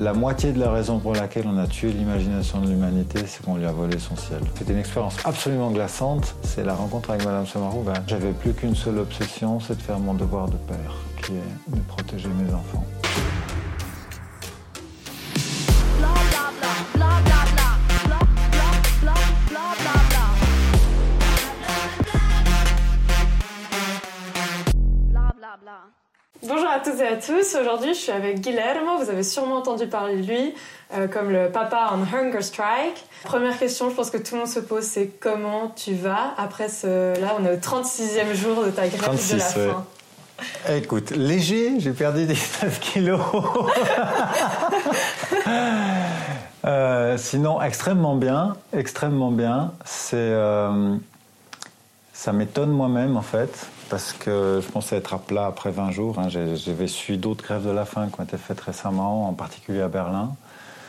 La moitié de la raison pour laquelle on a tué l'imagination de l'humanité, c'est qu'on lui a volé son ciel. C'était une expérience absolument glaçante. C'est la rencontre avec Madame Samarou. Ben, J'avais plus qu'une seule obsession, c'est de faire mon devoir de père, qui est de protéger mes enfants. Bonjour à toutes et à tous. Aujourd'hui, je suis avec Guillermo. Vous avez sûrement entendu parler de lui euh, comme le papa en Hunger Strike. Première question, je pense que tout le monde se pose, c'est comment tu vas après ce... Là, on est au 36e jour de ta grève 36, de la faim. Écoute, léger, j'ai perdu 19 kilos. euh, sinon, extrêmement bien, extrêmement bien. C'est, euh, ça m'étonne moi-même en fait parce que je pensais être à plat après 20 jours. Hein. J'avais suivi d'autres grèves de la faim qui ont été faites récemment, en particulier à Berlin.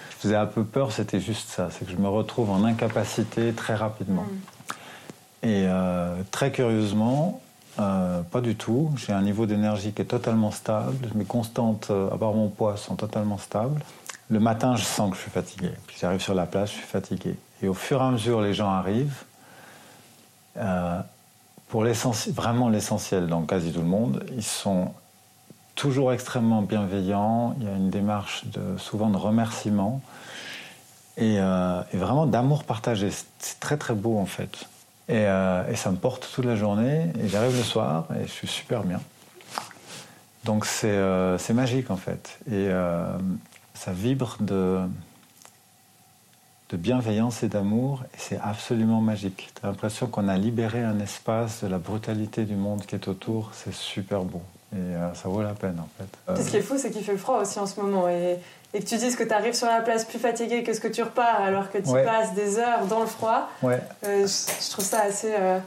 Je faisais un peu peur, c'était juste ça, c'est que je me retrouve en incapacité très rapidement. Mm. Et euh, très curieusement, euh, pas du tout. J'ai un niveau d'énergie qui est totalement stable. Mes constantes, euh, à part mon poids, sont totalement stables. Le matin, je sens que je suis fatigué. Puis j'arrive sur la place, je suis fatigué. Et au fur et à mesure, les gens arrivent. Euh, pour vraiment l'essentiel dans quasi tout le monde, ils sont toujours extrêmement bienveillants. Il y a une démarche de, souvent de remerciement et, euh, vraiment d'amour partagé. C'est très très beau en fait. Euh, et, ça me porte toute la journée. Et j'arrive le soir et je suis super bien. Donc c'est euh, magique en fait. Et ça vibre de, de bienveillance et d'amour, et c'est absolument magique. Tu as l'impression qu'on a libéré un espace de la brutalité du monde qui est autour, c'est super beau. Et euh, ça vaut la peine en fait. Ce qui est fou, c'est qu'il fait froid aussi en ce moment. Et, et que tu dises que tu arrives sur la place plus fatigué que ce que tu repars alors que tu passes des heures dans le froid. Ouais. Euh, je, trouve ça assez euh,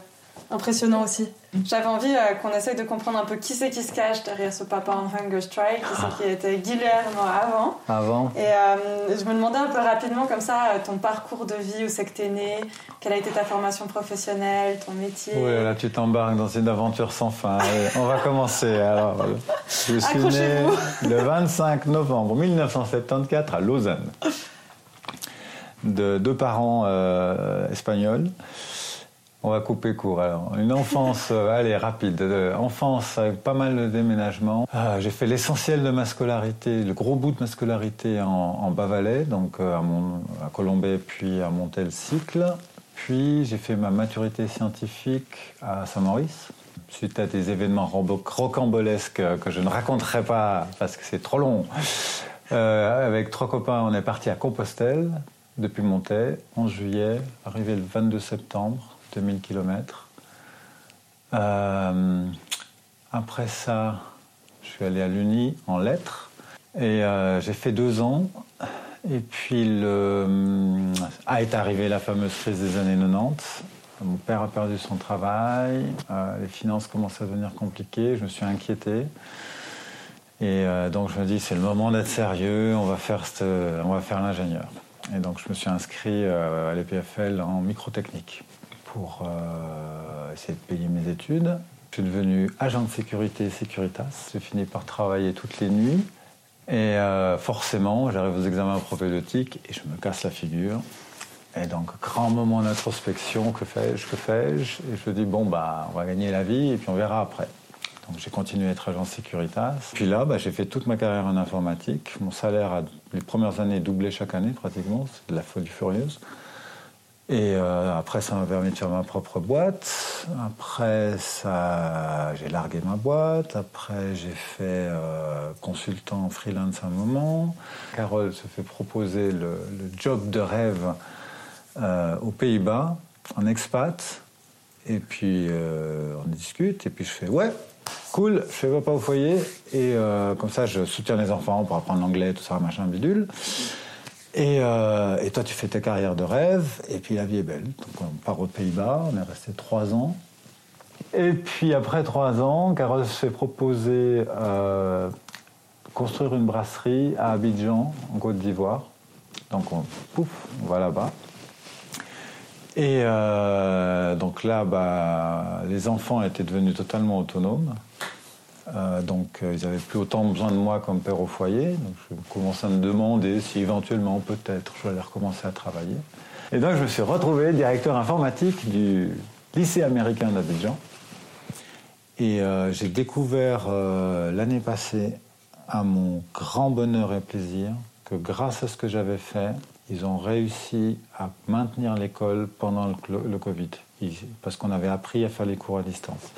impressionnant aussi. J'avais envie euh, qu'on essaye de comprendre un peu qui c'est qui se cache derrière ce papa en Hunger Strike, qui c'est qui était Guillermo avant. Avant. Et euh, je me demandais un peu rapidement, comme ça, euh, ton parcours de vie, où c'est que tu es né, quelle a été ta formation professionnelle, ton métier. Oui, là, tu t'embarques dans une aventure sans fin. on va commencer. Alors, je suis né le 25 novembre 1974 à Lausanne, de deux parents espagnols. On va couper court alors. Une enfance, euh, allez, rapide. Euh, enfance avec pas mal de déménagements. Ah, j'ai fait l'essentiel de ma scolarité, le gros bout de ma scolarité en, Bas-Valais, donc euh, à, à Colombay, puis à Montel-Cycle. Puis j'ai fait ma maturité scientifique à Saint-Maurice, suite à des événements rocambolesques que je ne raconterai pas parce que c'est trop long. avec trois copains, on est parti à Compostelle depuis Montet, en juillet, arrivé le 22 septembre. 2000 km. Euh, après ça, je suis allé à l'Uni en lettres et euh, j'ai fait deux ans. Et puis le, est arrivée la fameuse crise des années 90. Mon père a perdu son travail, euh, les finances commencent à devenir compliquées, je me suis inquiété. Et donc je me dis c'est le moment d'être sérieux, on va faire, on va faire l'ingénieur. Et donc je me suis inscrit à l'EPFL en microtechnique pour euh, essayer de payer mes études. Je suis devenu agent de sécurité Securitas. J'ai fini par travailler toutes les nuits. Et euh, forcément, j'arrive aux examens propédeutiques et je me casse la figure. Et donc, grand moment d'introspection, que fais-je, que fais-je? Et je me dis, bon, bah, on va gagner la vie et puis on verra après. Donc j'ai continué à être agent Securitas. Puis là, bah, j'ai fait toute ma carrière en informatique. Mon salaire a, les premières années, doublé chaque année pratiquement. C'est de la folie furieuse. Et euh, après, ça m'a permis de faire ma propre boîte. Après, ça, j'ai largué ma boîte. Après, j'ai fait euh, consultant freelance un moment. Carole se fait proposer le, job de rêve euh, aux Pays-Bas, en expat. Et puis, on discute. Et puis, je fais ouais, cool, je fais papa au foyer. Et comme ça, je soutiens les enfants pour apprendre l'anglais, tout ça, machin, bidule. Euh, et, toi, tu fais ta carrière de rêve, et puis la vie est belle. Donc on part aux Pays-Bas, on est resté trois ans. Et puis après trois ans, Carole se fait proposer euh, construire une brasserie à Abidjan, en Côte d'Ivoire. Donc on, pouf, on va là-bas. Et euh, donc là, bah, les enfants étaient devenus totalement autonomes. Euh, donc ils n'avaient plus autant besoin de moi comme père au foyer. Donc je commençais à me demander si éventuellement, peut-être, je allais recommencer à travailler. Et donc je me suis retrouvé directeur informatique du lycée américain d'Abidjan. Et j'ai découvert l'année passée, à mon grand bonheur et plaisir, que grâce à ce que j'avais fait, ils ont réussi à maintenir l'école pendant le, Covid, parce qu'on avait appris à faire les cours à distance.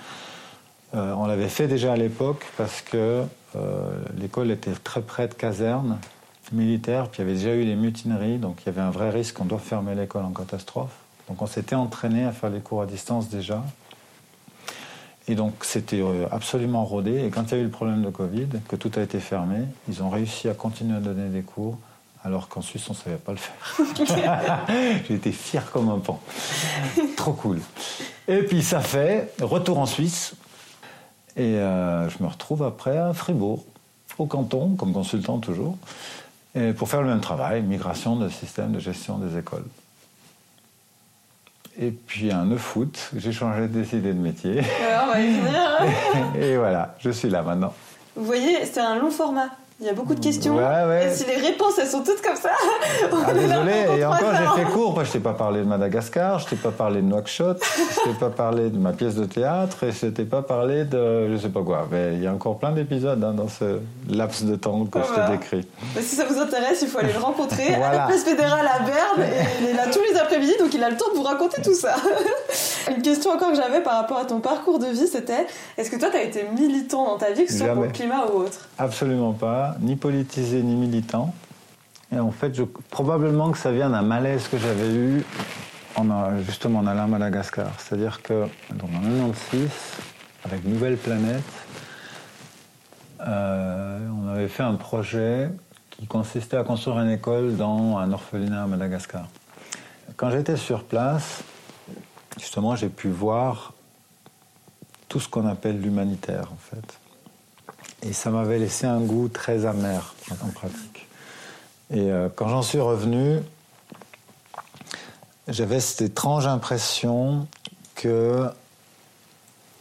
Euh, on l'avait fait déjà à l'époque parce que euh, l'école était très près de casernes militaires, puis il y avait déjà eu les mutineries, donc il y avait un vrai risque qu'on doit fermer l'école en catastrophe. Donc on s'était entraîné à faire les cours à distance déjà. Et donc c'était euh, absolument rodé. Et quand il y a eu le problème de Covid, que tout a été fermé, ils ont réussi à continuer à donner des cours alors qu'en Suisse, on ne savait pas le faire. J'ai été fier comme un pan. Trop cool. Et puis ça fait retour en Suisse. Et euh, je me retrouve après à Fribourg, au canton, comme consultant toujours, et pour faire le même travail, migration de système de gestion des écoles. Et puis un 9 août, j'ai changé, décidé de métier. Alors, on va y venir. et voilà, je suis là maintenant. Vous voyez, c'est un long format. Il y a beaucoup de questions. Et si les réponses, elles sont toutes comme ça. Ah, désolé, et encore, j'ai fait court. Je t'ai pas parlé de Madagascar, je t'ai pas parlé de Nouakchott, je t'ai pas parlé de ma pièce de théâtre, et je t'ai pas parlé de je sais pas quoi. Mais il y a encore plein d'épisodes hein, dans ce laps de temps que je t'ai décrit. Mais si ça vous intéresse, il faut aller le rencontrer à la place fédérale à Berne. Et il est là tous les après-midi, donc il a le temps de vous raconter tout ça. Une question encore que j'avais par rapport à ton parcours de vie, c'était est-ce que toi, tu as été militant dans ta vie, que ce soit pour le climat ou autre? Absolument pas ni politisé ni militant. Et en fait, probablement que ça vient d'un malaise que j'avais eu en, justement en allant à Madagascar. C'est-à-dire que dans 1996, avec Nouvelle Planète, euh, on avait fait un projet qui consistait à construire une école dans un orphelinat à Madagascar. Quand j'étais sur place, justement, j'ai pu voir tout ce qu'on appelle l'humanitaire, en fait. Et ça m'avait laissé un goût très amer en pratique. Et euh, quand j'en suis revenu, j'avais cette étrange impression que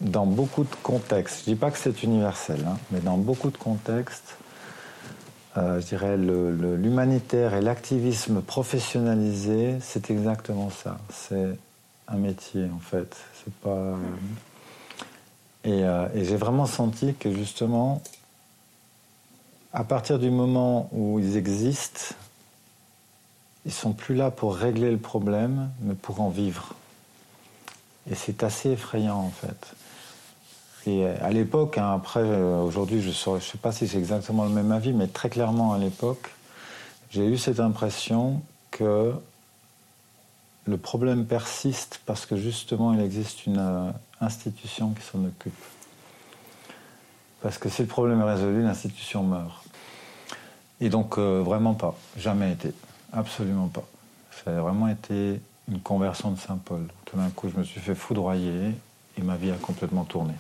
dans beaucoup de contextes, je ne dis pas que c'est universel, hein, mais dans beaucoup de contextes, euh, je dirais l'humanitaire et l'activisme professionnalisé, c'est exactement ça. C'est un métier en fait. C'est pas. Euh, et, j'ai vraiment senti que justement, à partir du moment où ils existent, ils sont plus là pour régler le problème, mais pour en vivre. Et c'est assez effrayant en fait. Et à l'époque, hein, après, euh, aujourd'hui, je ne sais pas si c'est exactement le même avis, mais très clairement à l'époque, j'ai eu cette impression que le problème persiste parce que justement, il existe une, euh, institution qui s'en occupe. Parce que si le problème est résolu, l'institution meurt. Et donc, euh, vraiment pas. Jamais été. Absolument pas. Ça a vraiment été une conversion de Saint-Paul. Tout d'un coup, je me suis fait foudroyer et ma vie a complètement tourné.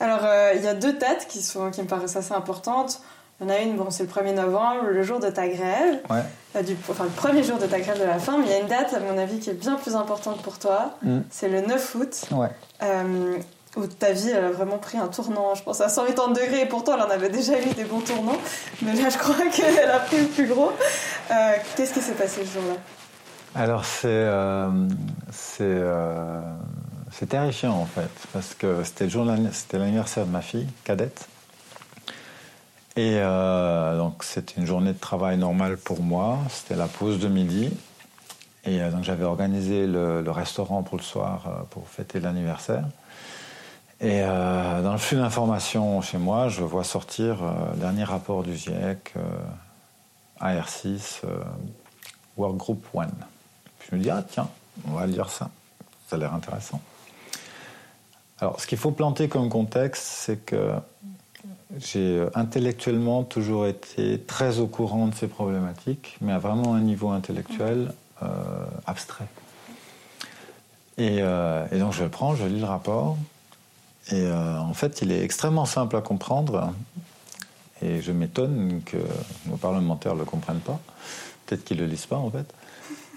Alors, euh, il y a deux dates qui, sont, qui me paraissent assez importantes. Il y en a une, bon, c'est le 1er novembre, le jour de ta grève. Ouais. Euh, du, enfin, le premier jour de ta grève de la faim. Mais il y a une date, à mon avis, qui est bien plus importante pour toi. Mm. C'est le 9 août. Ouais. Euh, où ta vie elle a vraiment pris un tournant, je pense à 180 degrés, et pourtant elle en avait déjà eu des bons tournants, mais là je crois qu'elle a pris le plus gros. Euh, qu'est-ce qui s'est passé ce jour-là? Alors c'est c'est terrifiant en fait, parce que c'était l'anniversaire de ma fille, cadette, et euh, donc c'était une journée de travail normale pour moi. C'était la pause de midi. Et euh, donc j'avais organisé le, restaurant pour le soir euh, pour fêter l'anniversaire. Et dans le flux d'informations chez moi, je vois sortir le dernier rapport du GIEC, AR6, Workgroup One. je me dis, ah tiens, on va lire ça. Ça a l'air intéressant. Alors, ce qu'il faut planter comme contexte, c'est que j'ai euh, intellectuellement toujours été très au courant de ces problématiques, mais à vraiment un niveau intellectuel euh, abstrait. Euh, et, donc je le prends, je lis le rapport, et en fait il est extrêmement simple à comprendre, et je m'étonne que nos parlementaires ne le comprennent pas, peut-être qu'ils ne le lisent pas en fait.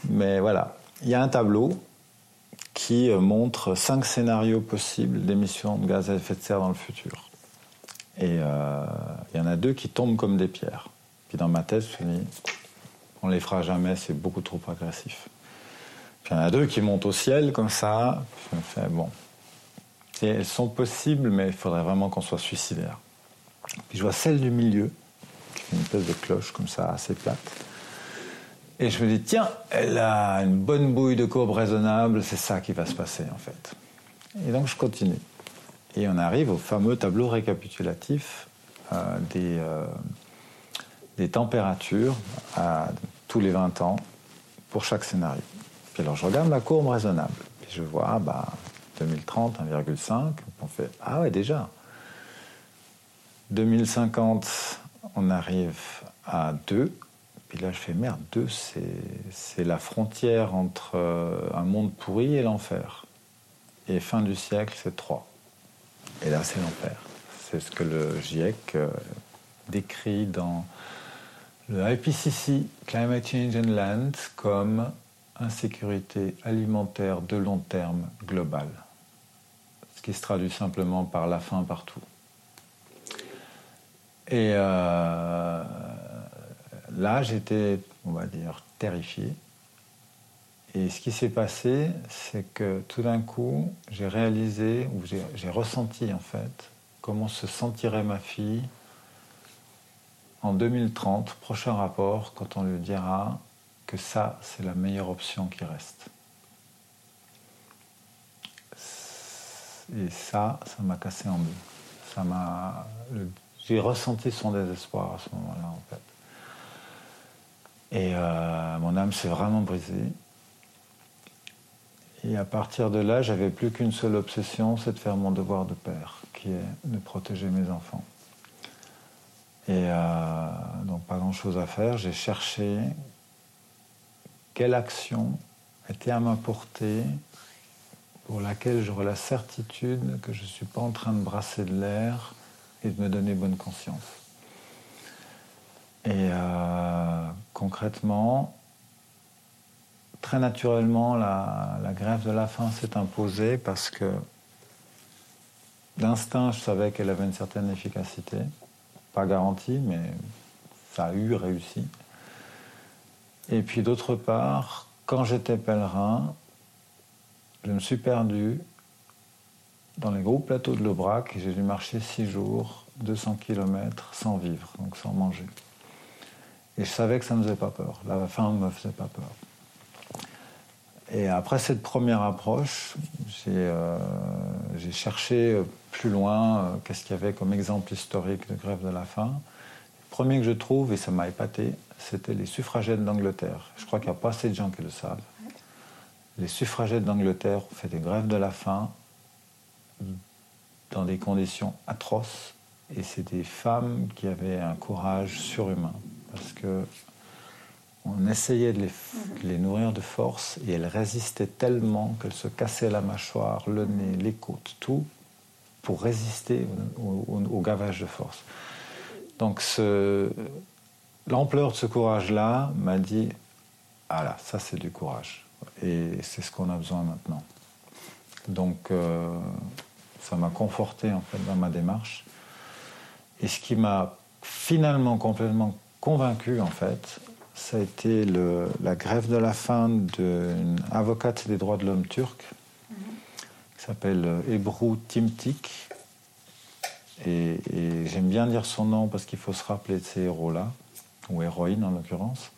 Mais voilà, il y a un tableau qui montre cinq scénarios possibles d'émissions de gaz à effet de serre dans le futur. Et euh, il y en a deux qui tombent comme des pierres. Puis dans ma tête, je me dis, on les fera jamais, c'est beaucoup trop agressif. Puis il y en a deux qui montent au ciel comme ça. Je me fais, bon, elles sont possibles, mais il faudrait vraiment qu'on soit suicidaire. Puis je vois celle du milieu, qui fait une espèce de cloche comme ça, assez plate. Et je me dis, tiens, elle a une bonne bouille de courbe raisonnable, c'est ça qui va se passer en fait. Et donc je continue. Et on arrive au fameux tableau récapitulatif euh, des, euh, des températures à tous les 20 ans pour chaque scénario. Puis alors je regarde la courbe raisonnable. Puis je vois, ah, bah, 2030, 1,5. On fait, ah ouais, déjà. 2050, on arrive à 2. Puis là, je fais merde, 2, c'est la frontière entre euh, un monde pourri et l'enfer. Et fin du siècle, c'est 3. Et là, c'est l'enfer. C'est ce que le GIEC euh, décrit dans le IPCC, Climate Change and Land, comme insécurité alimentaire de long terme globale ce qui se traduit simplement par la faim partout. Et euh, là, j'étais, on va dire, terrifié. Et ce qui s'est passé, c'est que tout d'un coup, j'ai réalisé, ou j'ai ressenti en fait, comment se sentirait ma fille en 2030, prochain rapport, quand on lui dira que ça, c'est la meilleure option qui reste. Et ça, ça m'a cassé en deux. J'ai ressenti son désespoir à ce moment-là, en fait. Et euh, mon âme s'est vraiment brisée. Et à partir de là, j'avais plus qu'une seule obsession, c'est de faire mon devoir de père, qui est de protéger mes enfants. Et euh, donc pas grand-chose à faire. J'ai cherché quelle action était à ma portée pour laquelle j'aurai la certitude que je ne suis pas en train de brasser de l'air et de me donner bonne conscience. Et euh, concrètement, très naturellement, la, grève de la faim s'est imposée parce que d'instinct, je savais qu'elle avait une certaine efficacité, pas garantie, mais ça a eu réussi. Et puis d'autre part, quand j'étais pèlerin, je me suis perdu dans les gros plateaux de l'Aubrac et j'ai dû marcher six jours, 200 km sans vivre, donc sans manger. Et je savais que ça ne me faisait pas peur. La faim ne me faisait pas peur. Et après cette première approche, j'ai euh, cherché plus loin euh, qu'est-ce qu'il y avait comme exemple historique de grève de la faim. Le premier que je trouve, et ça m'a épaté, c'était les suffragettes d'Angleterre. Je crois qu'il n'y a pas assez de gens qui le savent les suffragettes d'Angleterre ont fait des grèves de la faim dans des conditions atroces. Et c'est des femmes qui avaient un courage surhumain. Parce que on essayait de les, nourrir de force et elles résistaient tellement qu'elles se cassaient la mâchoire, le nez, les côtes, tout, pour résister au, gavage de force. Donc l'ampleur de ce courage-là m'a dit, ah là, ça c'est du courage. Et c'est ce qu'on a besoin maintenant. Donc, euh, ça m'a conforté en fait dans ma démarche. Et ce qui m'a finalement complètement convaincu en fait, ça a été la grève de la faim d'une avocate des droits de l'homme turque qui s'appelle Ebru Timtik. Et, et j'aime bien dire son nom parce qu'il faut se rappeler de ces héros-là, ou héroïnes en l'occurrence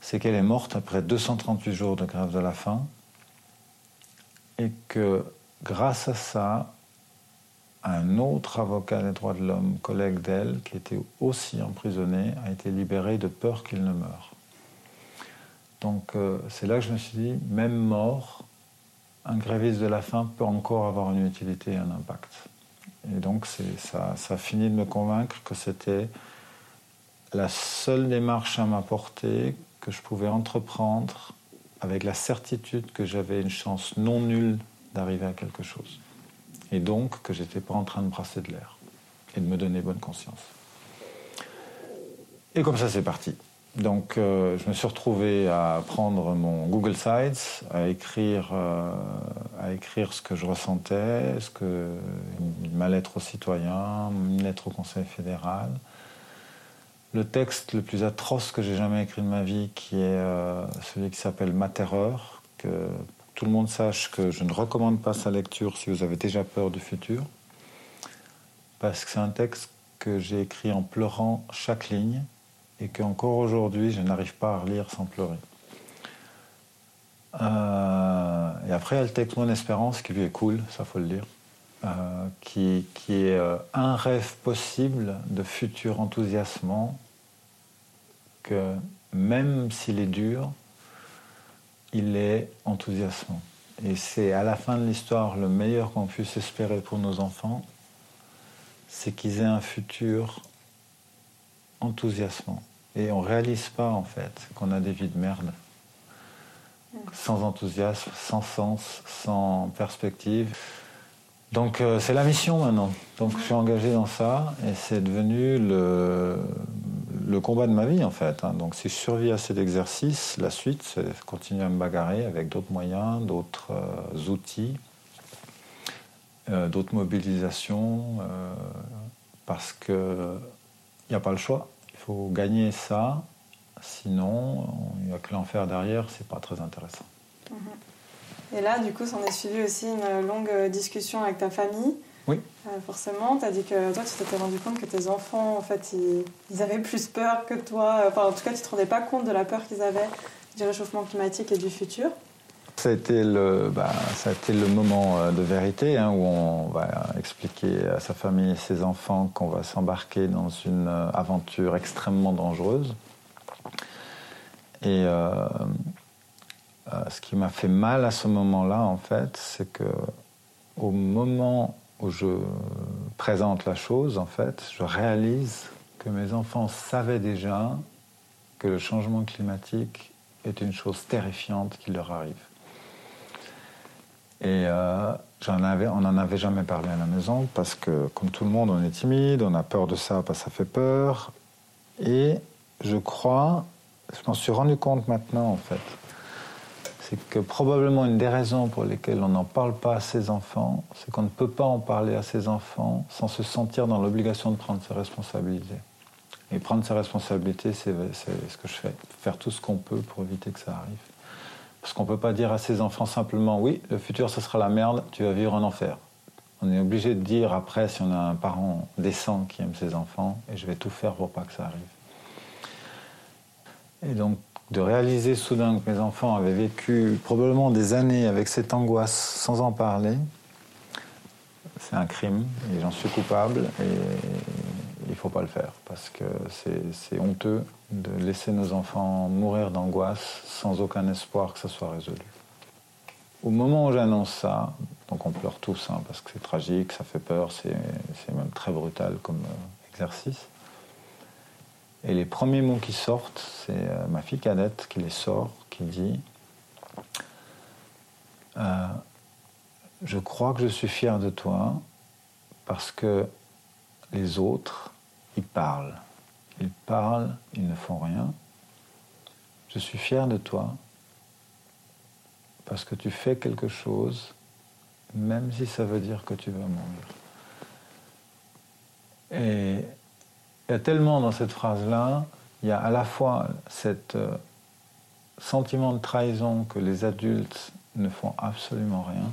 c'est qu'elle est morte après 238 jours de grève de la faim et que grâce à ça, un autre avocat des droits de l'homme, collègue d'elle, qui était aussi emprisonné, a été libéré de peur qu'il ne meure. Donc euh, c'est là que je me suis dit, même mort, un gréviste de la faim peut encore avoir une utilité et un impact. Et donc ça, ça a fini de me convaincre que c'était la seule démarche à m'apporter que je pouvais entreprendre avec la certitude que j'avais une chance non nulle d'arriver à quelque chose. Et donc que j'étais pas en train de brasser de l'air et de me donner bonne conscience. Et comme ça, c'est parti. Donc, euh, je me suis retrouvé à prendre mon Google Sites, à écrire, euh, à écrire ce que je ressentais, ce que ma lettre aux citoyens, une lettre au Conseil fédéral. Le texte le plus atroce que j'ai jamais écrit de ma vie, qui est euh, celui qui s'appelle Ma terreur, que tout le monde sache que je ne recommande pas sa lecture si vous avez déjà peur du futur, parce que c'est un texte que j'ai écrit en pleurant chaque ligne et qu'encore aujourd'hui je n'arrive pas à relire sans pleurer. Euh, et après, il y a le texte Mon Espérance qui lui est cool, ça faut le dire, euh, qui, est euh, un rêve possible de futur enthousiasmant que même s'il est dur, il est enthousiasmant. Et c'est à la fin de l'histoire le meilleur qu'on puisse espérer pour nos enfants, c'est qu'ils aient un futur enthousiasmant. Et on ne réalise pas en fait qu'on a des vies de merde sans enthousiasme, sans sens, sans perspective. Donc euh, c'est la mission maintenant. Donc je suis engagé dans ça et c'est devenu le, le, combat de ma vie en fait. Hein. Donc si je survis à cet exercice, la suite c'est continuer à me bagarrer avec d'autres moyens, d'autres euh, outils, euh, d'autres mobilisations, parce qu'il n'y a pas le choix. Il faut gagner ça Sinon, il n'y a que l'enfer derrière, c'est pas très intéressant. Mhm. Et là, du coup, s'en est suivi aussi une longue discussion avec ta famille. Oui. Euh, forcément, tu as dit que toi, tu t'étais rendu compte que tes enfants, en fait, ils, avaient plus peur que toi. Enfin, en tout cas, tu te rendais pas compte de la peur qu'ils avaient du réchauffement climatique et du futur. Ça a été le, bah, ça a été le moment euh, de vérité hein, où on va expliquer à sa famille et ses enfants qu'on va s'embarquer dans une euh, aventure extrêmement dangereuse. Et euh, euh, ce qui m'a fait mal à ce moment-là, en fait, c'est que au moment où je présente la chose, en fait, je réalise que mes enfants savaient déjà que le changement climatique est une chose terrifiante qui leur arrive. Et euh, on n'en avait jamais parlé à la maison parce que, comme tout le monde, on est timide, on a peur de ça parce que ça fait peur. Et je crois je m'en suis rendu compte maintenant, en fait. C'est que probablement une des raisons pour lesquelles on n'en parle pas à ses enfants, c'est qu'on ne peut pas en parler à ses enfants sans se sentir dans l'obligation de prendre ses responsabilités. Et prendre ses responsabilités, c'est ce que je fais. Faire tout ce qu'on peut pour éviter que ça arrive. Parce qu'on ne peut pas dire à ses enfants simplement oui, le futur ce sera la merde, tu vas vivre en enfer. On est obligé de dire après si on a un parent décent qui aime ses enfants et je vais tout faire pour pas que ça arrive. Et donc, de réaliser soudain que mes enfants avaient vécu probablement des années avec cette angoisse sans en parler, c'est un crime et j'en suis coupable et il ne faut pas le faire parce que c'est honteux de laisser nos enfants mourir d'angoisse sans aucun espoir que ça soit résolu. Au moment où j'annonce ça, donc on pleure tous hein, parce que c'est tragique, ça fait peur, c'est même très brutal comme euh, exercice. Et les premiers mots qui sortent, c'est euh, ma fille cadette qui les sort, qui dit euh, Je crois que je suis fier de toi parce que les autres, ils parlent. Ils parlent, ils ne font rien. Je suis fier de toi parce que tu fais quelque chose, même si ça veut dire que tu vas mourir. Et il y a tellement dans cette phrase-là, il y a à la fois cet euh, sentiment de trahison que les adultes ne font absolument rien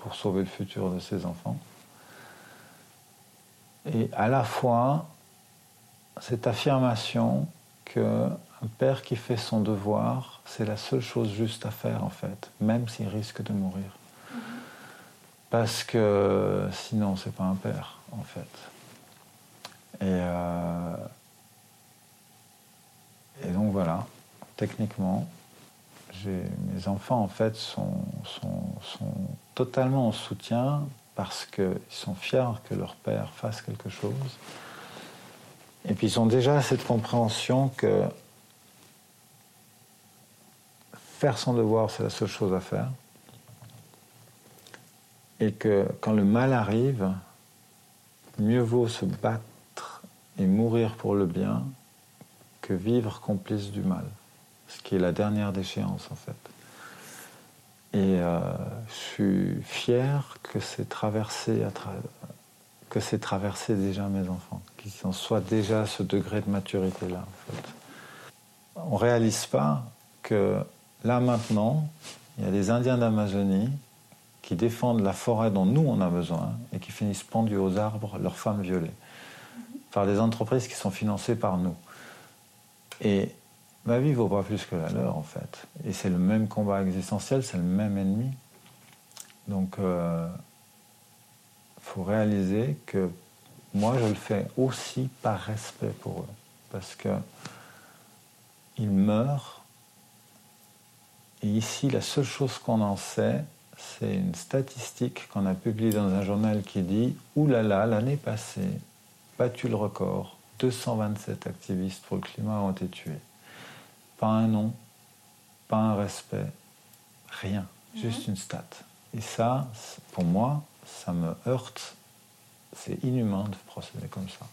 pour sauver le futur de ses enfants, et à la fois cette affirmation que un père qui fait son devoir, c'est la seule chose juste à faire en fait, même s'il risque de mourir. Mm-hmm. Parce que sinon, c'est pas un père en fait. Euh, et, donc voilà, techniquement, mes enfants en fait sont, sont, totalement en soutien parce qu'ils sont fiers que leur père fasse quelque chose. Et puis ils ont déjà cette compréhension que faire son devoir, c'est la seule chose à faire. Et que quand le mal arrive, mieux vaut se battre et mourir pour le bien que vivre complice du mal, ce qui est la dernière déchéance en fait. Et je suis fier que c'est traversé, que c'est traversé déjà mes enfants, qu'ils en soient déjà à ce degré de maturité-là. En fait. On réalise pas que là maintenant, il y a des Indiens d'Amazonie qui défendent la forêt dont nous on a besoin et qui finissent pendus aux arbres, leurs femmes violées, par des entreprises qui sont financées par nous. Et ma vie vaut pas plus que la leur en fait. Et c'est le même combat existentiel, c'est le même ennemi. Donc il euh, faut réaliser que moi je le fais aussi par respect pour eux. Parce que ils meurent. Et ici, la seule chose qu'on en sait, c'est une statistique qu'on a publiée dans un journal qui dit Oulala, là là, l'année passée, battu le record, 227 activistes pour le climat ont été tués. Pas un nom, pas un respect, rien, mhm. juste une stat. Et ça, pour moi, ça me heurte. C'est inhumain de procéder comme ça.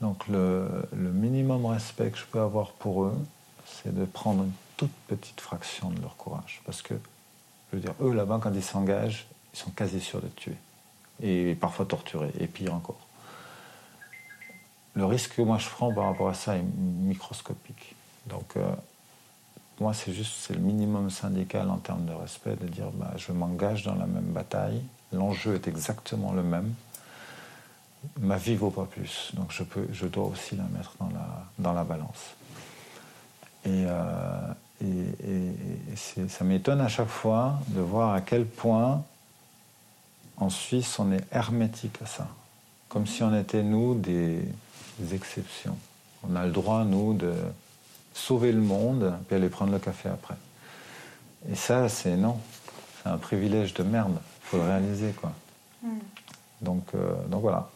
Donc le, minimum respect que je peux avoir pour eux, c'est de prendre une toute petite fraction de leur courage. Parce que, je veux dire, eux là-bas, quand ils s'engagent, ils sont quasi sûrs d'être tués. Et parfois torturés, et pire encore. Le risque que moi je prends par rapport à ça est microscopique. Donc, euh, moi, c'est juste c'est le minimum syndical en termes de respect, de dire bah, je m'engage dans la même bataille, l'enjeu est exactement le même ma vie vaut pas plus. Donc je, peux, je dois aussi la mettre dans la, dans la balance. Et, euh, et, ça m'étonne à chaque fois de voir à quel point en Suisse on est hermétique à ça. Comme si on était, nous, des, exceptions. On a le droit, nous, de sauver le monde puis aller prendre le café après. Et ça, c'est non. C'est un privilège de merde. Il faut le réaliser, quoi. Mm. Donc, euh, donc voilà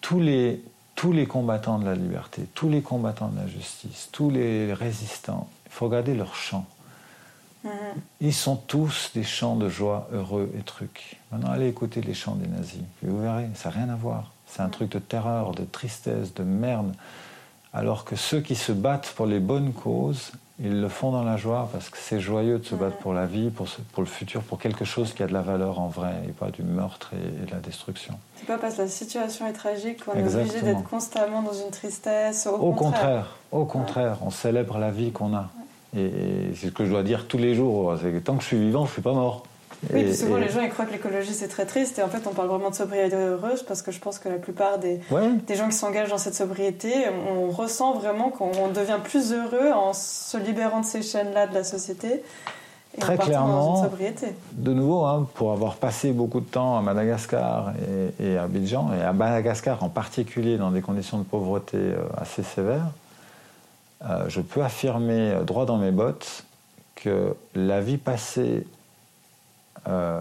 tous les, tous les combattants de la liberté, tous les combattants de la justice, tous les résistants, il faut regarder leurs chants. Mm-hmm. Ils sont tous des chants de joie heureux et trucs. Maintenant, allez écouter les chants des nazis. vous verrez, ça n'a rien à voir. C'est un truc de terreur, de tristesse, de merde. Alors que ceux qui se battent pour les bonnes causes, ils le font dans la joie parce que c'est joyeux de se battre pour la vie, pour, pour, le futur, pour quelque chose qui a de la valeur en vrai et pas du meurtre et, de la destruction. C'est pas parce que la situation est tragique qu'on est obligé d'être constamment dans une tristesse. Au, au contraire. au contraire, on célèbre la vie qu'on a. Et, c'est ce que je dois dire tous les jours. C'est tant que je suis vivant, je suis pas mort. Oui, souvent les gens ils croient que l'écologie c'est très triste et en fait on parle vraiment de sobriété heureuse parce que je pense que la plupart des, des gens qui s'engagent dans cette sobriété, on, ressent vraiment qu'on devient plus heureux en se libérant de ces chaînes-là de la société. Et Très clairement, de nouveau, hein, pour avoir passé beaucoup de temps à Madagascar et, à Abidjan, et à Madagascar en particulier dans des conditions de pauvreté euh, assez sévères, euh, je peux affirmer euh, droit dans mes bottes que la vie passée euh,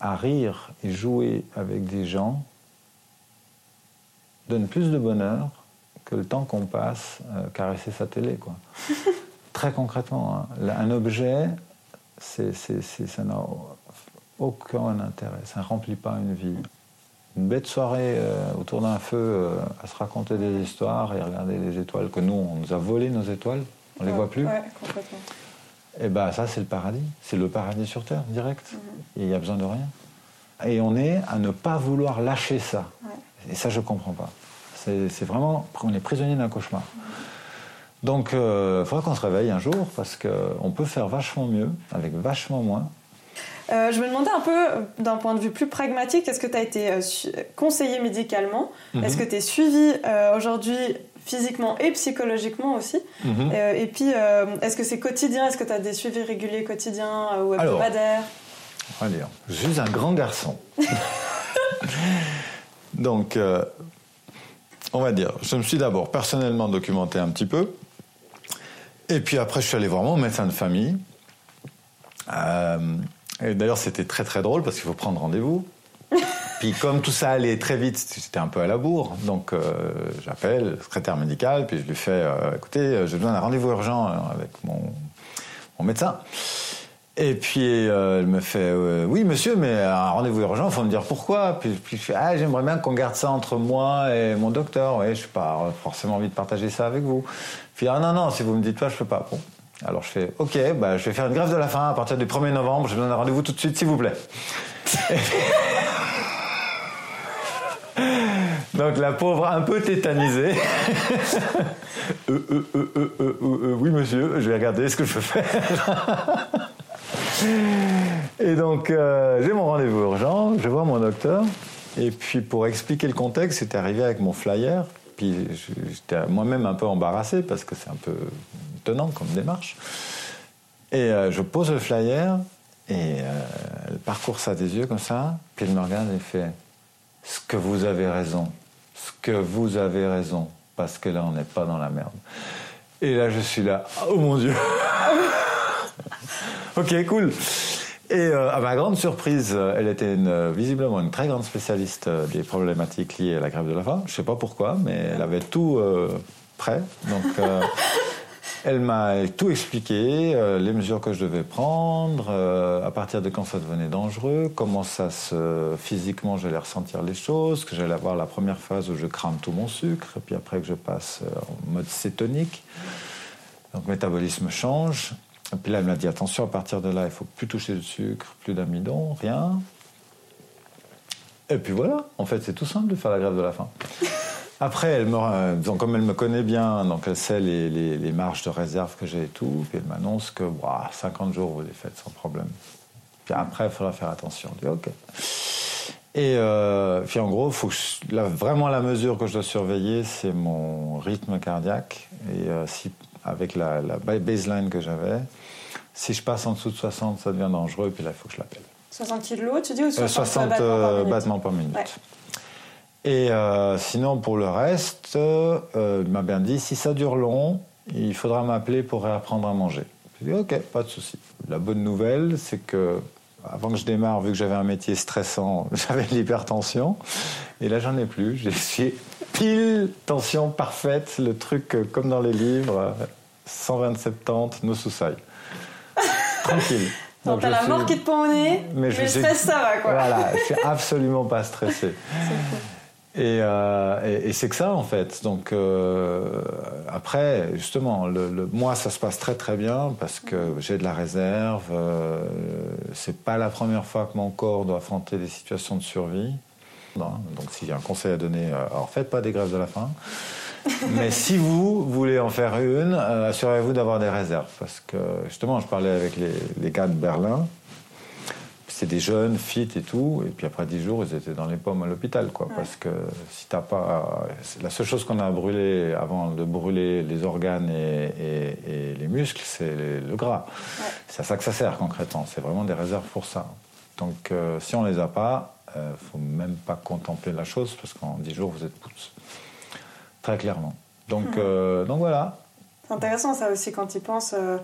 à rire et jouer avec des gens donne plus de bonheur que le temps qu'on passe euh, caresser sa télé. Quoi. Très concrètement, hein. un objet, c'est, ça n'a aucun intérêt, ça ne remplit pas une vie. Une bête soirée euh, autour d'un feu à se raconter des histoires et regarder les étoiles que nous, on nous a volé nos étoiles, on ne les voit plus. Ouais, complètement. Eh bien, ça, c'est le paradis. C'est le paradis sur Terre, direct. Mhm. Et il n'y a besoin de rien. Et on est à ne pas vouloir lâcher ça. Et ça, je ne comprends pas. C'est vraiment, on est prisonnier d'un cauchemar. Mhm. Donc, il euh, faudra qu'on se réveille un jour parce qu'on peut faire vachement mieux avec vachement moins. Euh, je me demandais un peu, d'un point de vue plus pragmatique, est-ce que tu as été euh, conseillé médicalement? Mhm. Est-ce que tu es suivi aujourd'hui physiquement et psychologiquement aussi. Mhm. Euh, et puis, euh, est-ce que c'est quotidien? Est-ce que tu as des suivis réguliers quotidiens euh, ou hebdomadaires? On va dire, je suis un grand garçon. Donc, on va dire, je me suis d'abord personnellement documenté un petit peu. Et puis après, je suis allé voir mon médecin de famille. et d'ailleurs, c'était très très drôle parce qu'il faut prendre rendez-vous. Puis comme tout ça allait très vite, c'était un peu à la bourre. Donc euh, j'appelle le secrétaire médical, puis je lui fais euh, écoutez, euh, j'ai besoin d'un rendez-vous urgent avec mon, médecin. Et puis elle me fait oui monsieur, mais un rendez-vous urgent, il faut me dire pourquoi. Puis, puis je fais ah j'aimerais bien qu'on garde ça entre moi et mon docteur. Ouais, je n'ai pas forcément envie de partager ça avec vous. Puis ah non non, si vous me dites pas, je peux pas. Bon. Alors je fais OK, bah, je vais faire une grève de la faim à partir du 1er novembre, je vous donne rendez-vous tout de suite, s'il vous plaît. Donc la pauvre un peu tétanisée. Euh, euh, euh, oui monsieur, je vais regarder ce que je peux faire. Et donc j'ai mon rendez-vous urgent, je vois mon docteur. Et puis pour expliquer le contexte, c'était arrivé avec mon flyer. Puis j'étais moi-même un peu embarrassé parce que c'est un peu étonnant comme démarche. Et je pose le flyer et elle parcourt ça des yeux comme ça. Puis elle me regarde et fait ce que vous avez raison, ce que vous avez raison, parce que là, on n'est pas dans la merde. Et là, je suis là, oh mon Dieu Ok, cool et euh, à ma grande surprise, elle était visiblement une très grande spécialiste des problématiques liées à la grève de la faim. Je ne sais pas pourquoi, mais elle avait tout euh, prêt. Donc, euh, elle m'a tout expliqué, euh, les mesures que je devais prendre, euh, à partir de quand ça devenait dangereux, comment ça se physiquement j'allais ressentir les choses, que j'allais avoir la première phase où je crame tout mon sucre, et puis après que je passe euh, en mode cétonique. Donc métabolisme change. Et puis là, elle m'a dit attention, à partir de là, il faut plus toucher de sucre, plus d'amidon, rien. Et puis voilà, en fait, c'est tout simple de faire la grève de la faim. Après, elle me, euh, donc, comme elle me connaît bien, donc elle sait les, les, marges de réserve que j'ai et tout, puis elle m'annonce que 50 jours, vous les faites sans problème. Puis après, il faudra faire attention. Je dis OK. Et euh, puis en gros, faut vraiment la mesure que je dois surveiller, c'est mon rythme cardiaque. Et euh, si, avec la, baseline que j'avais, si je passe en dessous de 60, ça devient dangereux, puis là, il faut que je l'appelle. 60 kilos, tu dis, ou 60, 60 battements par minute? Et euh, sinon, pour le reste, euh, il m'a bien dit, si ça dure long, il faudra m'appeler pour réapprendre à manger. J'ai dit, ok, pas de souci. La bonne nouvelle, c'est que avant que je démarre, vu que j'avais un métier stressant, j'avais l'hypertension. Et là, j'en ai plus. J'ai suis pile tension parfaite, le truc euh, comme dans les livres, 120-70, no suicide. Tranquille. Donc, t'as la mort qui te pend au nez, mais, le stress, ça va, quoi. Voilà, je suis absolument pas stressé. Euh, et, c'est que ça en fait. Donc euh, après, justement, le, moi ça se passe très très bien parce que j'ai de la réserve. Euh, c'est pas la première fois que mon corps doit affronter des situations de survie. donc s'il y a un conseil à donner, alors faites pas des grèves de la faim. Mais si vous voulez en faire une, assurez-vous d'avoir des réserves. Parce que justement, je parlais avec les, les gars de Berlin c'est des jeunes, fit et tout, et puis après dix jours, ils étaient dans les pommes à l'hôpital, quoi. Parce que si t'as pas, la seule chose qu'on a brûlé avant de brûler les organes et, les muscles, c'est le gras. C'est à ça que ça sert concrètement. C'est vraiment des réserves pour ça. Donc euh, si on les a pas, euh, faut même pas contempler la chose parce qu'en dix jours vous êtes pousse. Très clairement. Donc, euh, donc voilà. C'est intéressant ça aussi quand il pense euh,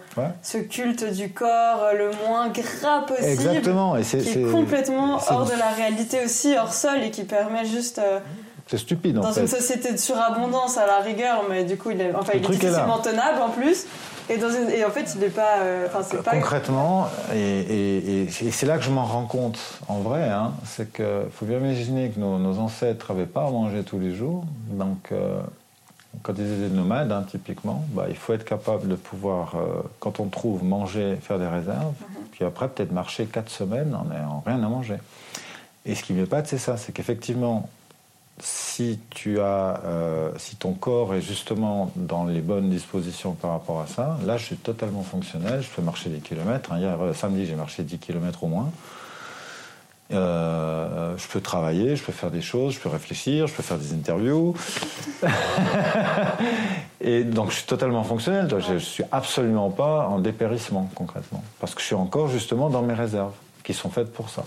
ce culte du corps euh, le moins gras possible. Exactement. Et c'est, qui est, complètement hors de la réalité aussi, hors sol et qui permet juste. Euh, c'est stupide Dans une société de surabondance à la rigueur, mais du coup il est, enfin, il est difficilement tenable en plus. Et, dans une, et, en fait, il n'est pas. c'est pas. Concrètement, et, et, c'est là que je m'en rends compte en vrai, hein, c'est qu'il faut bien imaginer que nos, nos ancêtres n'avaient pas à manger tous les jours. Donc quand ils étaient nomades, hein, typiquement, bah, il faut être capable de pouvoir, euh, quand on trouve, manger, faire des réserves, mhm. puis après peut-être marcher quatre semaines en n'ayant rien à manger. Et ce qui m'épate, c'est ça, c'est qu'effectivement, si tu as, euh, si ton corps est justement dans les bonnes dispositions par rapport à ça, là, je suis totalement fonctionnel, je peux marcher des kilomètres. Hein. Hier, euh, samedi, j'ai marché 10 kilomètres au moins. Euh, je peux travailler, je peux faire des choses, je peux réfléchir, je peux faire des interviews. et donc je suis totalement fonctionnel. Je, ne suis absolument pas en dépérissement concrètement, parce que je suis encore justement dans mes réserves qui sont faites pour ça.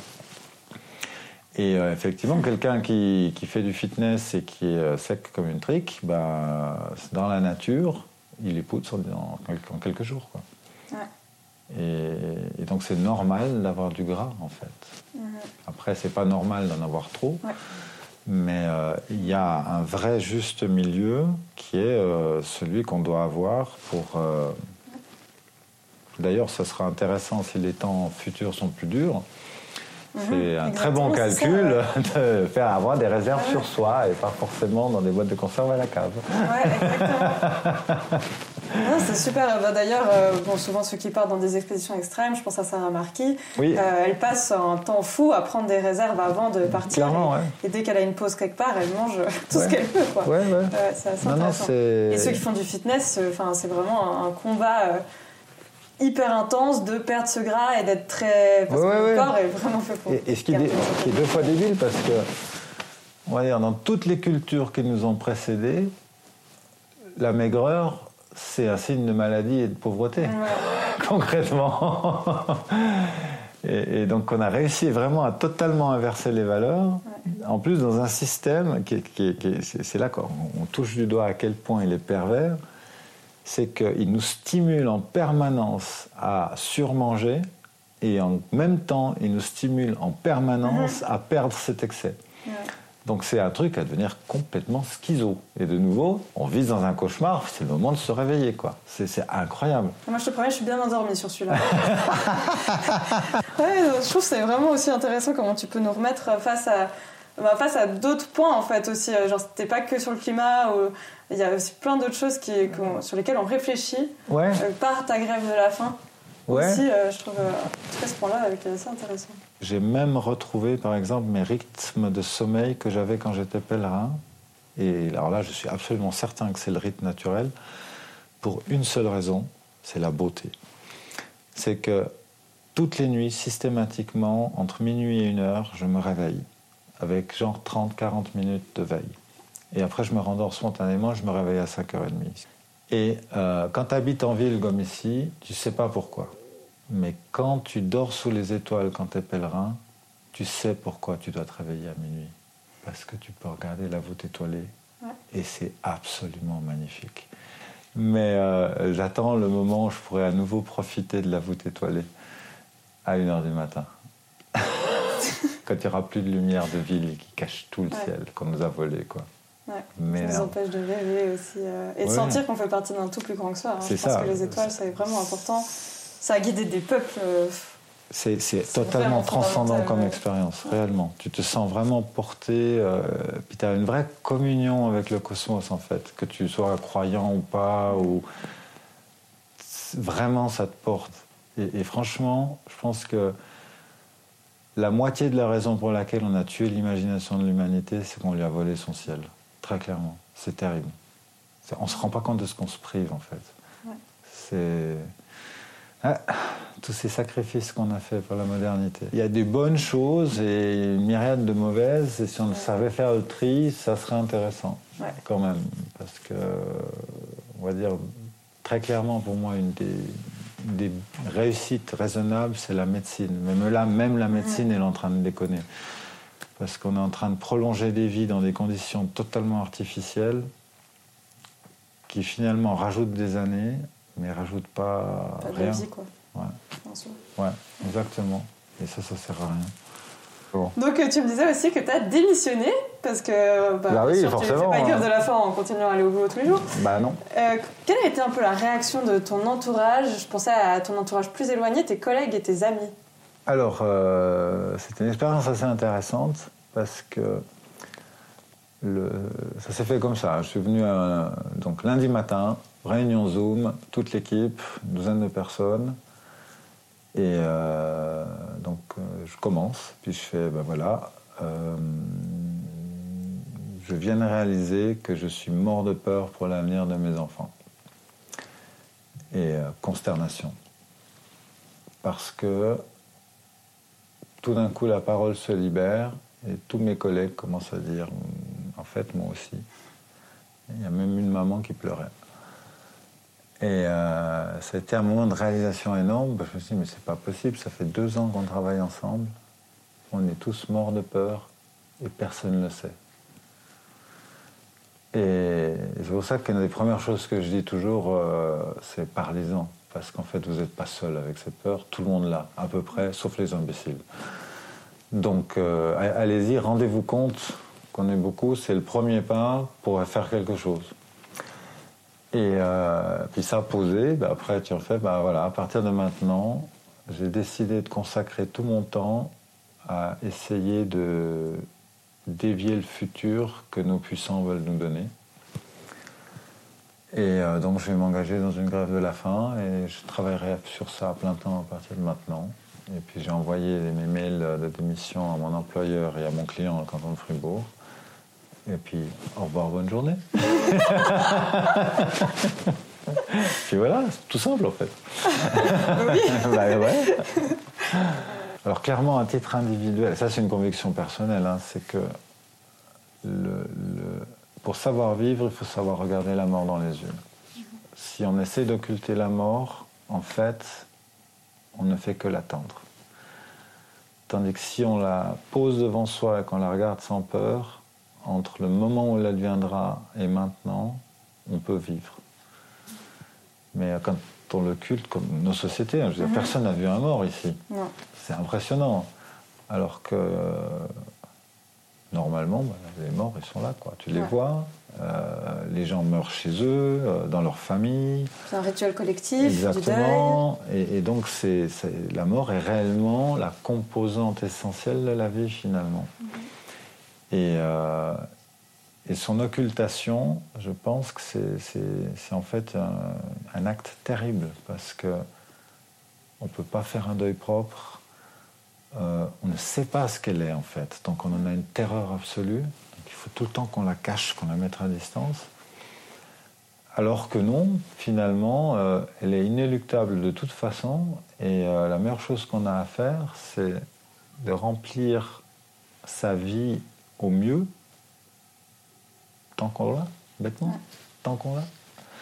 Et euh, effectivement, quelqu'un qui, qui, fait du fitness et qui est euh, sec comme une trique, bah, dans la nature, il est poutre en, en, quelques jours. Quoi. Et, donc c'est normal d'avoir du gras en fait. Mhm. Après c'est pas normal d'en avoir trop, mais euh, il y a un vrai juste milieu qui est euh, celui qu'on doit avoir pour. Euh, d'ailleurs, ce sera intéressant si les temps futurs sont plus durs. C'est un très bon calcul de faire avoir des réserves sur soi et pas forcément dans des boîtes de conserve à la cave. Ouais, exactement. c'est super. Bah, d'ailleurs, euh, bon, souvent ceux qui partent dans des expéditions extrêmes, je pense à Sarah Marquis, oui. euh, elle passe un temps fou à prendre des réserves avant de partir. Clairement, et, ouais. et, dès qu'elle a une pause quelque part, elle mange tout ce qu'elle peut. Quoi. Ouais, ouais. c'est assez intéressant. et ceux qui font du fitness, enfin, c'est vraiment un, un combat euh, hyper intense de perdre ce gras et d'être très. Parce ouais, que ouais. le corps est vraiment fait pour. Et, et ce qui, est, ce qui est deux fois débile, parce que, on va dire, dans toutes les cultures qui nous ont précédés, la maigreur, c'est un signe de maladie et de pauvreté, concrètement. Et, et, donc on a réussi vraiment à totalement inverser les valeurs, en plus dans un système qui, qui, qui c'est là qu'on touche du doigt à quel point il est pervers, c'est qu'il nous stimule en permanence à surmanger et en même temps il nous stimule en permanence mmh. à perdre cet excès. Ouais. Donc c'est un truc à devenir complètement schizo. Et de nouveau, on vit dans un cauchemar, c'est le moment de se réveiller, quoi. C'est incroyable. Moi, je te promets, je suis bien endormie sur celui-là. ouais, je trouve que c'est vraiment aussi intéressant comment tu peux nous remettre face à, bah, face à d'autres points, en fait, aussi. Genre, c'était pas que sur le climat, il y a aussi plein d'autres choses qui, sur lesquelles on réfléchit ouais. euh, par ta grève de la faim. Ouais. Aussi, euh, je trouve, euh, tout ce point-là, assez intéressant. J'ai même retrouvé, par exemple, mes rythmes de sommeil que j'avais quand j'étais pèlerin. Et alors là, je suis absolument certain que c'est le rythme naturel, pour une seule raison, c'est la beauté. C'est que toutes les nuits, systématiquement, entre minuit et une heure, je me réveille, avec genre 30-40 minutes de veille. Et après, je me rendors spontanément, je me réveille à 5h30. Et euh, quand tu habites en ville comme ici, tu sais pas pourquoi. Mais quand tu dors sous les étoiles, quand tu es pèlerin, tu sais pourquoi tu dois te réveiller à minuit. Parce que tu peux regarder la voûte étoilée. Ouais. Et c'est absolument magnifique. Mais euh, j'attends le moment où je pourrai à nouveau profiter de la voûte étoilée à 1h du matin. quand il n'y aura plus de lumière de ville qui cache tout le ouais. ciel qu'on nous a volé. Quoi. Ouais. Mais ça nous empêche de rêver aussi. Euh, et de ouais. sentir qu'on fait partie d'un tout plus grand que soi. Hein. C'est Je pense ça. que les étoiles, c'est vraiment important. Ça a guidé des peuples. Euh, c'est totalement transcendant comme expérience, réellement. Tu te sens vraiment porté, euh, puis tu as une vraie communion avec le cosmos, en fait. Que tu sois croyant ou pas, ou... vraiment ça te porte. Et, et, franchement, je pense que la moitié de la raison pour laquelle on a tué l'imagination de l'humanité, c'est qu'on lui a volé son ciel. Très clairement. C'est terrible. On ne se rend pas compte de ce qu'on se prive, en fait. Ouais. C'est... Ah, tous ces sacrifices qu'on a fait pour la modernité. Il y a des bonnes choses et une myriade de mauvaises. Et si on ouais. savait faire le tri, ça serait intéressant, ouais. quand même. Parce que, on va dire, très clairement, pour moi, une des, des réussites raisonnables, c'est la médecine. Même là, même la médecine, elle est en train de déconner. Parce qu'on est en train de prolonger des vies dans des conditions totalement artificielles qui finalement rajoutent des années mais rajoute pas, pas de rien. Vie, quoi. Ouais. ouais, exactement. Et ça, ça sert à rien. Bon. Donc tu me disais aussi que tu as démissionné parce que bah, bah oui, sûr, forcément, tu fais pas grève de la faim en continuant à aller au boulot tous les jours. Bah non. Euh, quelle a été un peu la réaction de ton entourage? Je pensais à ton entourage plus éloigné, tes collègues et tes amis. Alors, euh, c'était une expérience assez intéressante parce que le, ça s'est fait comme ça. Je suis venu à, donc lundi matin, réunion Zoom, toute l'équipe, une douzaine de personnes. Et euh, donc euh, je commence, puis je fais, ben voilà, euh, je viens de réaliser que je suis mort de peur pour l'avenir de mes enfants. Et consternation. Parce que tout d'un coup la parole se libère et tous mes collègues commencent à dire, en fait moi aussi. Il y a même une maman qui pleurait. Et euh, ça a été un moment de réalisation énorme. Je me suis dit, mais c'est pas possible, ça fait deux ans qu'on travaille ensemble. On est tous morts de peur et personne ne le sait. Et c'est pour ça qu'une des premières choses que je dis toujours, euh, c'est parlez-en. Parce qu'en fait, vous n'êtes pas seul avec cette peur. Tout le monde l'a, à peu près, sauf les imbéciles. Donc, euh, allez-y, rendez-vous compte qu'on est beaucoup. C'est le premier pas pour faire quelque chose. Et euh, puis ça posé, bah après tu refais, bah voilà, à partir de maintenant, j'ai décidé de consacrer tout mon temps à essayer de dévier le futur que nos puissants veulent nous donner. Et euh, donc je vais m'engager dans une grève de la faim et je travaillerai sur ça à plein temps à partir de maintenant. Et puis j'ai envoyé mes mails de démission à mon employeur et à mon client au canton de Fribourg. Et puis, au revoir, bonne journée. puis voilà, c'est tout simple en fait. Oui. Bah, ouais. Alors clairement, à titre individuel, ça c'est une conviction personnelle, hein, c'est que le, pour savoir vivre, il faut savoir regarder la mort dans les yeux. Si on essaie d'occulter la mort, en fait, on ne fait que l'attendre. Tandis que si on la pose devant soi et qu'on la regarde sans peur, entre le moment où elle adviendra et maintenant, on peut vivre. Mais quand on le culte, comme nos sociétés, hein, mhm. personne n'a vu un mort ici. C'est impressionnant. Alors que normalement, bah, les morts, ils sont là, quoi. Tu les vois, euh, les gens meurent chez eux, euh, dans leur famille. C'est un rituel collectif, Exactement. Du deuil. Et, donc, la mort est réellement la composante essentielle de la vie, finalement. Mhm. Et, euh, et son occultation, je pense que c'est en fait un, acte terrible parce que on ne peut pas faire un deuil propre. Euh, on ne sait pas ce qu'elle est en fait. Donc on en a une terreur absolue. il faut tout le temps qu'on la cache, qu'on la mette à distance. Alors que non, finalement, euh, elle est inéluctable de toute façon. Et la meilleure chose qu'on a à faire, c'est de remplir sa vie au mieux tant qu'on l'a, bêtement, tant qu'on l'a.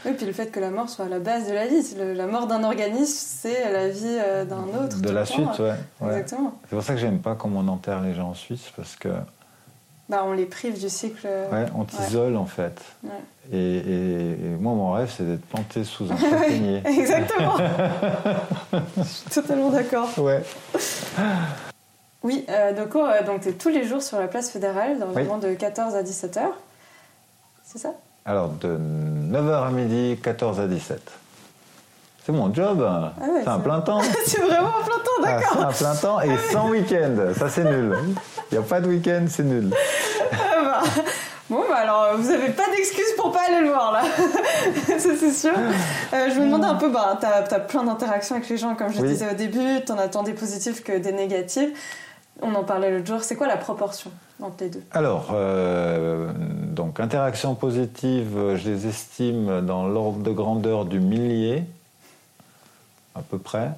Oui, puis le fait que la mort soit à la base de la vie. la mort d'un organisme, c'est la vie euh, d'un autre. De la suite, ouais. Exactement. C'est pour ça que j'aime pas comment on enterre les gens en Suisse, parce que. Bah, on les prive du cycle. Ouais, on t'isole en fait. Et, et, moi, mon rêve, c'est d'être planté sous un châtaignier. Exactement. Je suis totalement d'accord. Ouais. Oui, euh, donc, euh, donc tu es tous les jours sur la place fédérale, dans le moment de 14 à 17 h c'est ça? Alors, de 9h à midi, 14 à 17. C'est mon job. Ah c'est un plein temps. c'est vraiment un plein temps, d'accord. c'est un plein temps et sans week-end. Ça, c'est nul. Il n'y a pas de week-end, c'est nul. Ah bah. Bon, bah alors, vous n'avez pas d'excuses pour pas aller le voir, là. ça, c'est sûr. Euh, je me demandais un peu, bah, tu as, plein d'interactions avec les gens, comme je disais au début. Tu en as tant des positifs que des négatifs. On en parlait l'autre jour. C'est quoi la proportion entre les deux? Alors, euh, donc, interactions positives, je les estime dans l'ordre de grandeur du millier, à peu près.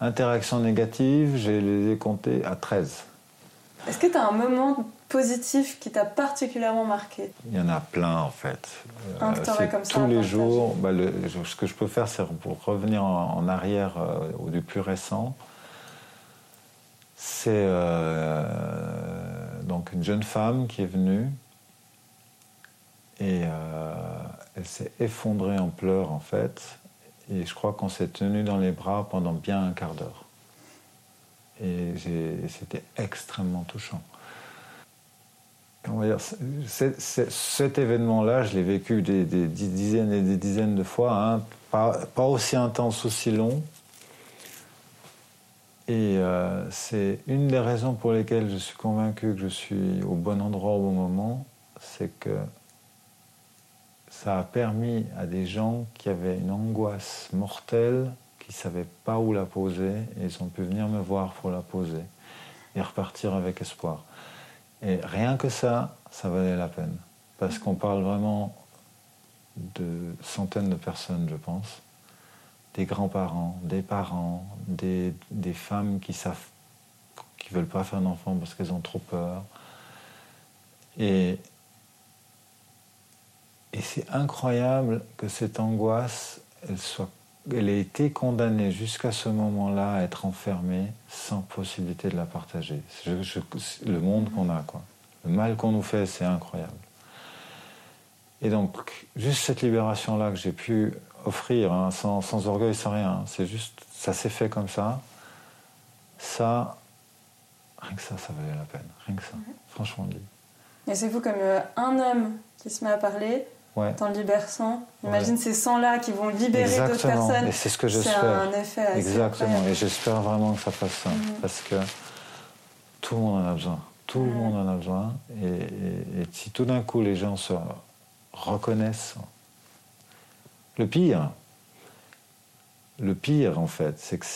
Interactions négatives, je les ai comptées à 13. Est-ce que tu as un moment positif qui t'a particulièrement marqué? Il y en a plein en fait. Un que euh, comme ça Tous les jours, bah, ce que je peux faire, c'est pour revenir en, arrière euh, au du plus récent c'est euh, donc une jeune femme qui est venue et euh, elle s'est effondrée en pleurs en fait. Et je crois qu'on s'est tenu dans les bras pendant bien un quart d'heure. Et c'était extrêmement touchant. Dire, cet événement-là, je l'ai vécu des, dizaines et des dizaines de fois, hein. pas aussi intense, aussi long, et euh, c'est une des raisons pour lesquelles je suis convaincu que je suis au bon endroit au bon moment, c'est que ça a permis à des gens qui avaient une angoisse mortelle, qui ne savaient pas où la poser, et ils ont pu venir me voir pour la poser et repartir avec espoir. Et rien que ça, ça valait la peine. Parce qu'on parle vraiment de centaines de personnes, je pense des grands-parents, des parents, des, des, femmes qui savent qui veulent pas faire d'enfants parce qu'elles ont trop peur. Et, et c'est incroyable que cette angoisse, elle, soit, elle ait été condamnée jusqu'à ce moment-là à être enfermée sans possibilité de la partager. le monde qu'on a, quoi. Le mal qu'on nous fait, c'est incroyable. Et donc, juste cette libération-là que j'ai pu offrir, hein, sans, sans, orgueil, sans rien. C'est juste, ça s'est fait comme ça. Ça, rien que ça, ça valait la peine. Rien que ça, franchement dit. Et c'est vous comme euh, un homme qui se met à parler, ouais. t'en libères 100. Imagine ces 100-là qui vont libérer d'autres personnes. Et c'est ce que j'espère. C'est un effet assez Exactement. Et j'espère vraiment que ça fasse ça. Mhm. Parce que tout le monde en a besoin. Tout le monde en a besoin. Et, si tout d'un coup les gens se reconnaissent, le pire, le pire en fait, c'est que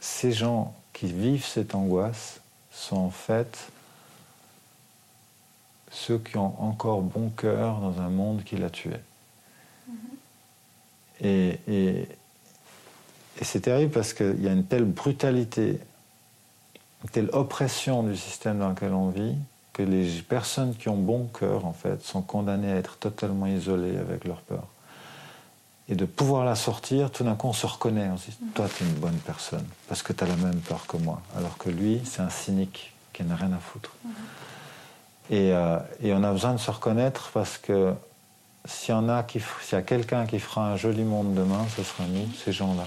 ces gens qui vivent cette angoisse sont en fait ceux qui ont encore bon cœur dans un monde qui l'a tué. Mm-hmm. Et, et, et c'est terrible parce qu'il y a une telle brutalité, une telle oppression du système dans lequel on vit, que les personnes qui ont bon cœur, en fait, sont condamnées à être totalement isolées avec leur peur. Et de pouvoir la sortir, tout d'un coup, on se reconnaît. On se dit, toi, tu es une bonne personne, parce que tu as la même peur que moi. Alors que lui, c'est un cynique qui n'a rien à foutre. Et, euh, et, on a besoin de se reconnaître parce que s'il y en a qui, s'il y a quelqu'un qui fera un joli monde demain, ce sera nous, ces gens-là.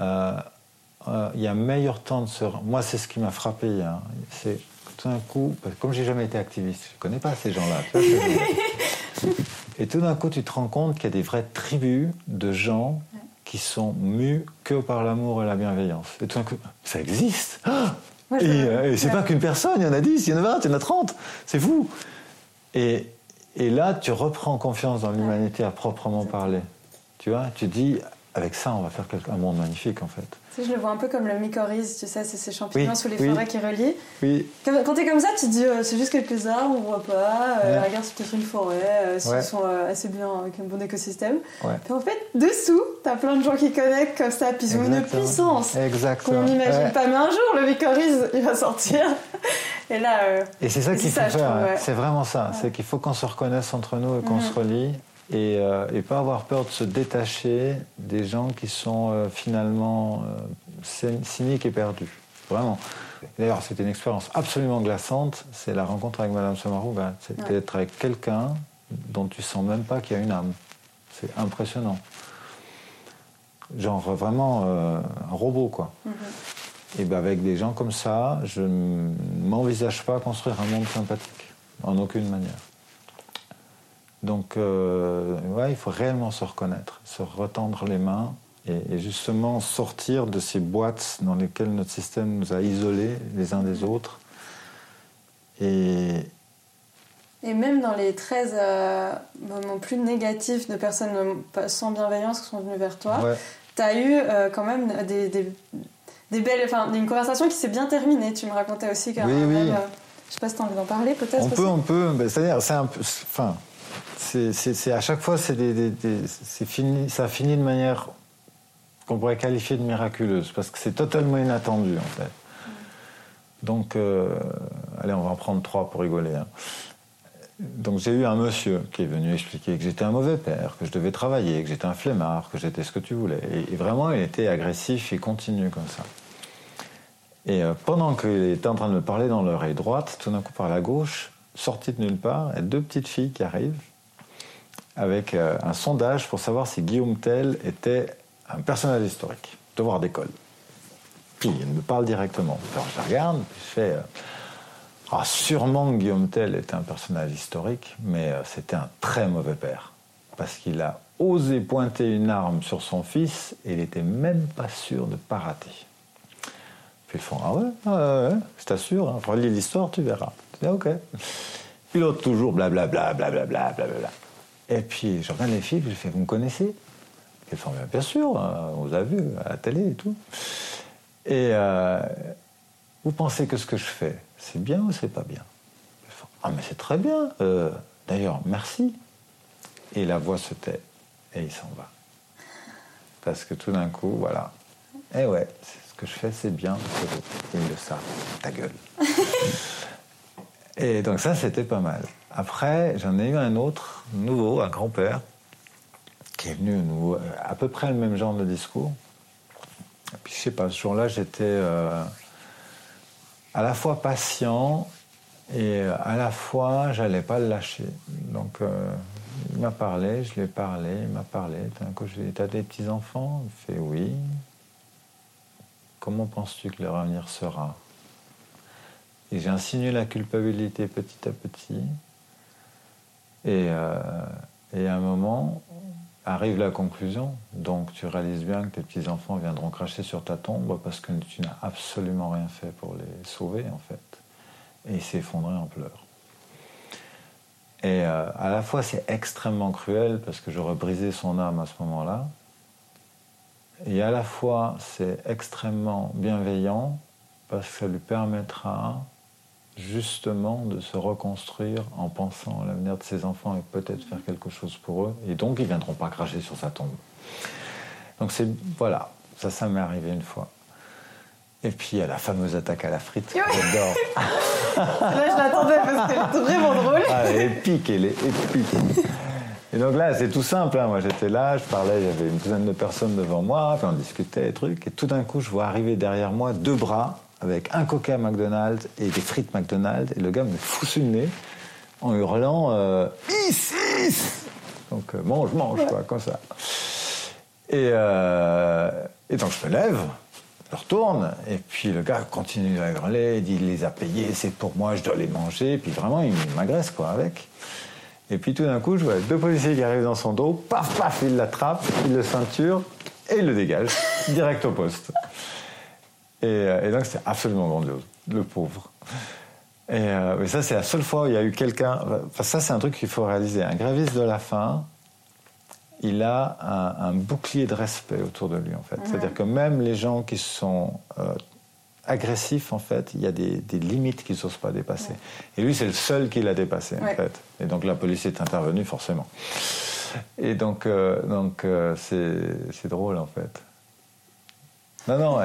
Euh, euh, il y a un meilleur temps de se. Moi, c'est ce qui m'a frappé. Hein. C'est tout d'un coup, comme j'ai jamais été activiste, je connais pas ces gens-là. Et tout d'un coup, tu te rends compte qu'il y a des vraies tribus de gens qui sont mus que par l'amour et la bienveillance. Et tout d'un coup, ça existe. et, euh, et c'est pas qu'une personne, il y en a 10, il y en a 20, il y en a 30. C'est fou. Et, et là, tu reprends confiance dans l'humanité à proprement parler. Tu vois, tu dis, avec ça, on va faire un monde magnifique en fait. Sais, je le vois un peu comme le mycorhize, tu sais, c'est ces champignons sous les forêts qui relient. Oui. Quand tu es comme ça, tu te dis, euh, c'est juste quelques arbres, on voit pas, euh, regarde, c'est peut-être une forêt, euh, ils sont assez bien, avec un bon écosystème. Puis en fait, dessous, tu as plein de gens qui connectent comme ça, puis ils ont une puissance qu'on n'imagine pas. Mais un jour, le mycorhize, il va sortir. Et là. et c'est ça qu'il faut faire, c'est vraiment ça, c'est qu'il faut qu'on se reconnaisse entre nous et qu'on mhm. se relie et, euh, et, pas avoir peur de se détacher des gens qui sont euh, finalement euh, cyniques et perdus. Vraiment. D'ailleurs, c'était une expérience absolument glaçante. C'est la rencontre avec Madame Samarou. Ben, c'était d'être avec quelqu'un dont tu sens même pas qu'il y a une âme. C'est impressionnant. Genre vraiment un robot, quoi. Mm-hmm. Et ben, avec des gens comme ça, je ne m'envisage pas construire un monde sympathique, en aucune manière. Donc, euh, ouais, il faut réellement se reconnaître, se retendre les mains et, justement sortir de ces boîtes dans lesquelles notre système nous a isolés les uns des autres. Et, et même dans les 13 euh, moments plus négatifs de personnes sans bienveillance qui sont venues vers toi, tu as eu euh, quand même des, des, belles. Enfin, une conversation qui s'est bien terminée. Tu me racontais aussi qu'un. Oui, oui. je sais pas si tu as envie d'en parler, peut-être. On peut, on peut. C'est-à-dire, c'est un peu. Enfin, c'est à chaque fois, c'est fini, ça finit de manière qu'on pourrait qualifier de miraculeuse, parce que c'est totalement inattendu en fait. Donc, euh, allez, on va en prendre trois pour rigoler. Hein. Donc j'ai eu un monsieur qui est venu expliquer que j'étais un mauvais père, que je devais travailler, que j'étais un flemmard, que j'étais ce que tu voulais. Et, vraiment, il était agressif et continu comme ça. Et euh, pendant qu'il était en train de me parler dans l'oreille droite, tout d'un coup par la gauche, sorti de nulle part, il y a deux petites filles qui arrivent avec euh, un sondage pour savoir si Guillaume Tell était un personnage historique, devoir d'école. Puis il me parle directement. Alors je regarde, puis je fais. Euh, ah, sûrement Guillaume Tell était un personnage historique, mais euh, c'était un très mauvais père. Parce qu'il a osé pointer une arme sur son fils et il n'était même pas sûr de ne pas rater. Puis ils font Ah ouais, ah ouais, je t'assure, hein, relis l'histoire, tu verras. Je dis, ok. Puis l'autre toujours blablabla, blablabla, blablabla. Bla, bla. Et puis je regarde les filles, je fais, vous me connaissez? Elles font, bien sûr, hein, on vous a vu à la télé et tout. Et euh, vous pensez que ce que je fais, c'est bien ou c'est pas bien? Ah mais c'est très bien. Euh, d'ailleurs, merci. Et la voix se tait et il s'en va. Parce que tout d'un coup, voilà. Eh ouais, ce que je fais, c'est bien. Ils le savent. Ta gueule. et donc ça, c'était pas mal. Après, j'en ai eu un autre, nouveau, un grand-père, qui est venu à peu près le même genre de discours. Et puis, je sais pas, ce jour-là, j'étais euh, à la fois patient et à la fois, j'allais pas le lâcher. Donc, euh, il m'a parlé, je lui ai parlé, il m'a parlé. D'un coup, je lui dit T'as des petits-enfants? Il fait Oui. Comment penses-tu que leur avenir sera? Et j'ai la culpabilité petit à petit. Et, euh, et à un moment, arrive la conclusion. Donc tu réalises bien que tes petits-enfants viendront cracher sur ta tombe parce que tu n'as absolument rien fait pour les sauver, en fait. Et il s'est effondré en pleurs. Et euh, à la fois, c'est extrêmement cruel parce que j'aurais brisé son âme à ce moment-là. Et à la fois, c'est extrêmement bienveillant parce que ça lui permettra justement de se reconstruire en pensant à l'avenir de ses enfants et peut-être faire quelque chose pour eux. Et donc, ils ne viendront pas cracher sur sa tombe. Donc, c'est. Voilà, ça, ça m'est arrivé une fois. Et puis, il y a la fameuse attaque à la frite. J'adore. Là, je l'attendais parce qu'elle est vraiment drôle. Ah, elle est épique, elle est épique. Et donc là, c'est tout simple. Hein. Moi, j'étais là, je parlais, il y avait une douzaine de personnes devant moi, puis on discutait des trucs. Et tout d'un coup, je vois arriver derrière moi deux bras avec un coca McDonald's et des frites McDonald's. Et le gars me fout le nez en hurlant euh, Is, Donc euh, mange, mange, quoi, comme ça. Et, euh, et donc je me lève, je retourne, et puis le gars continue à hurler, il dit il les a payés, c'est pour moi, je dois les manger. Et puis vraiment, il m'agresse, quoi, avec. Et puis tout d'un coup, je vois deux policiers qui arrivent dans son dos, paf, paf, il l'attrape, il le ceinture et il le dégage, direct au poste. Euh, et, donc, c'est absolument grandiose, le pauvre. Et, euh, ça, c'est la seule fois où il y a eu quelqu'un. Enfin, ça, c'est un truc qu'il faut réaliser. Un graviste de la faim, il a un, bouclier de respect autour de lui, en fait. C'est-à-dire que même les gens qui sont euh, agressifs, en fait, il y a des, limites qu'ils n'osent pas dépasser. Et lui, c'est le seul qui l'a dépassé, en fait. Et donc, la police est intervenue, forcément. Et donc, donc c'est drôle, en fait. Non, non,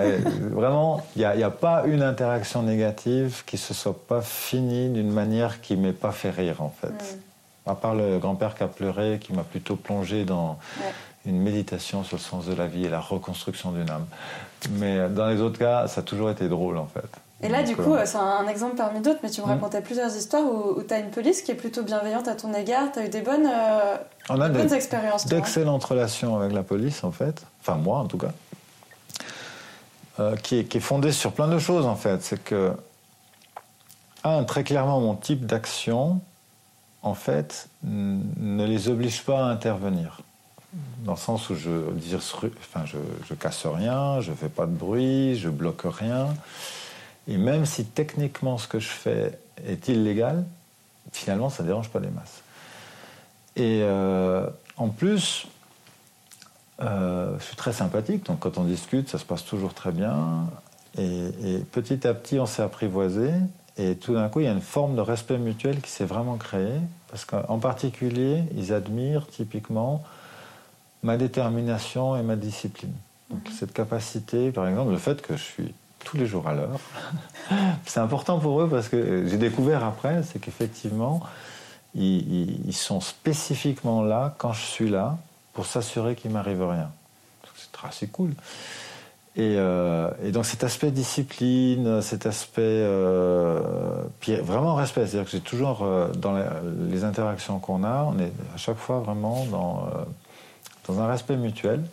vraiment, il n'y a, pas une interaction négative qui se soit pas finie d'une manière qui m'ait pas fait rire, en fait. Mm. À part le grand-père qui a pleuré, qui m'a plutôt plongé dans une méditation sur le sens de la vie et la reconstruction d'une âme. Mais dans les autres cas, ça a toujours été drôle, en fait. Et là, du coup, euh, c'est un exemple parmi d'autres, mais tu me mm. racontais plusieurs histoires où, tu as une police qui est plutôt bienveillante à ton égard, tu as eu des bonnes, euh, On a bonnes expériences. D'excellentes relations avec la police, en fait. Enfin, moi, en tout cas. Euh, qui, est, fondé sur plein de choses en fait. C'est que, un, très clairement, mon type d'action, en fait, ne les oblige pas à intervenir. Dans le sens où je, enfin, je, je casse rien, je fais pas de bruit, je bloque rien. Et même si techniquement ce que je fais est illégal, finalement ça ne dérange pas les masses. Et euh, en plus, euh, je suis très sympathique, donc quand on discute, ça se passe toujours très bien. Et, petit à petit, on s'est apprivoisé. Et tout d'un coup, il y a une forme de respect mutuel qui s'est vraiment créée. Parce qu'en particulier, ils admirent typiquement ma détermination et ma discipline. Donc, mhm. cette capacité, par exemple, le fait que je suis tous les jours à l'heure, c'est important pour eux parce que j'ai découvert après, c'est qu'effectivement, ils sont spécifiquement là quand je suis là pour s'assurer qu'il m'arrive rien. C'est assez cool. Euh, et, donc cet aspect discipline, cet aspect euh, vraiment respect, c'est-à-dire que j'ai toujours euh, dans les, interactions qu'on a, on est à chaque fois vraiment dans, dans un respect mutuel.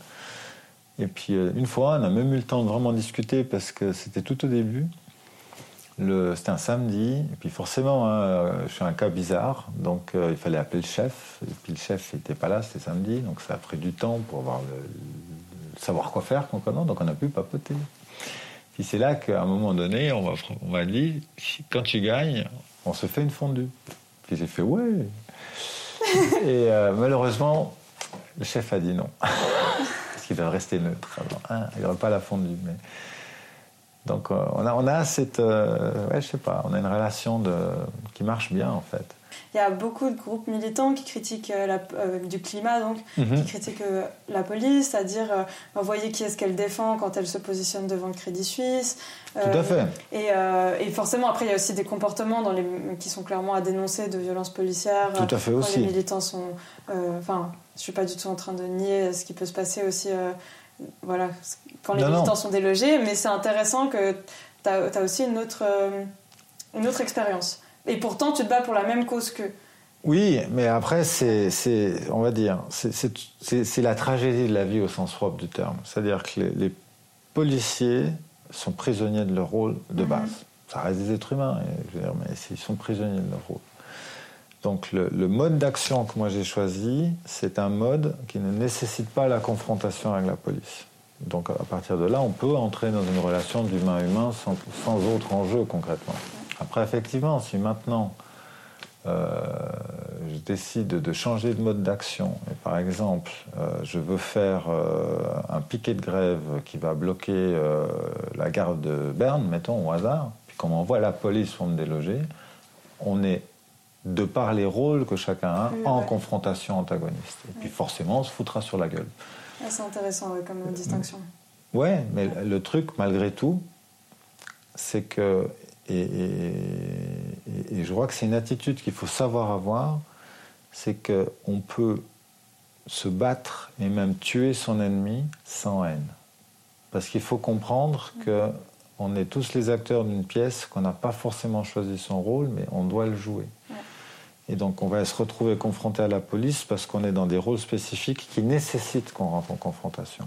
Et puis une fois, on a même eu le temps de vraiment discuter parce que c'était tout au début. C'était un samedi, et puis forcément, hein, je suis un cas bizarre, donc euh, il fallait appeler le chef, et puis le chef n'était pas là, c'était samedi, donc ça a pris du temps pour avoir le, savoir quoi faire concrètement, donc on a pu papoter. Puis c'est là qu'à un moment donné, on m'a on dit, quand tu gagnes, on se fait une fondue. Puis j'ai fait ouais. et euh, malheureusement, le chef a dit non, parce qu'il doit rester neutre. Hein, il n'y aura pas la fondue, mais donc euh, on a, on a cette, euh, ouais, je sais pas, on a une relation de, qui marche bien en fait. Il y a beaucoup de groupes militants qui critiquent euh, la, du climat, donc, mhm. qui critiquent la police, c'est-à-dire, vous voyez qui est-ce qu'elle défend quand elle se positionne devant le Crédit Suisse. Tout à fait. Et, et, forcément, après, il y a aussi des comportements dans les, qui sont clairement à dénoncer de violences policières. Tout à fait aussi. Les militants sont. Enfin, je suis pas du tout en train de nier ce qui peut se passer aussi voilà, quand les militants sont délogés, mais c'est intéressant que tu as, aussi une autre, euh, une autre expérience. Et pourtant, tu te bats pour la même cause qu'eux. Oui, mais après, c'est, on va dire, c'est la tragédie de la vie au sens propre du terme. C'est-à-dire que les, policiers sont prisonniers de leur rôle de mhm. base. Ça reste des êtres humains, je veux dire, mais ils sont prisonniers de leur rôle. Donc le, mode d'action que moi j'ai choisi, c'est un mode qui ne nécessite pas la confrontation avec la police. Donc à partir de là, on peut entrer dans une relation d'humain-humain sans, sans, autre enjeu concrètement. Après, effectivement, si maintenant euh, je décide de changer de mode d'action, et par exemple, euh, je veux faire euh, un piquet de grève qui va bloquer la gare de Berne, mettons au hasard, puis qu'on envoie la police pour me déloger, on est de par les rôles que chacun a en confrontation antagoniste. Et puis forcément, on se foutra sur la gueule. C'est intéressant comme distinction. Ouais, mais le truc, malgré tout, c'est que, et, je crois que c'est une attitude qu'il faut savoir avoir, c'est qu'on peut se battre et même tuer son ennemi sans haine. Parce qu'il faut comprendre que on est tous les acteurs d'une pièce, qu'on n'a pas forcément choisi son rôle, mais on doit le jouer. Et donc on va se retrouver confronté à la police parce qu'on est dans des rôles spécifiques qui nécessitent qu'on rentre en confrontation.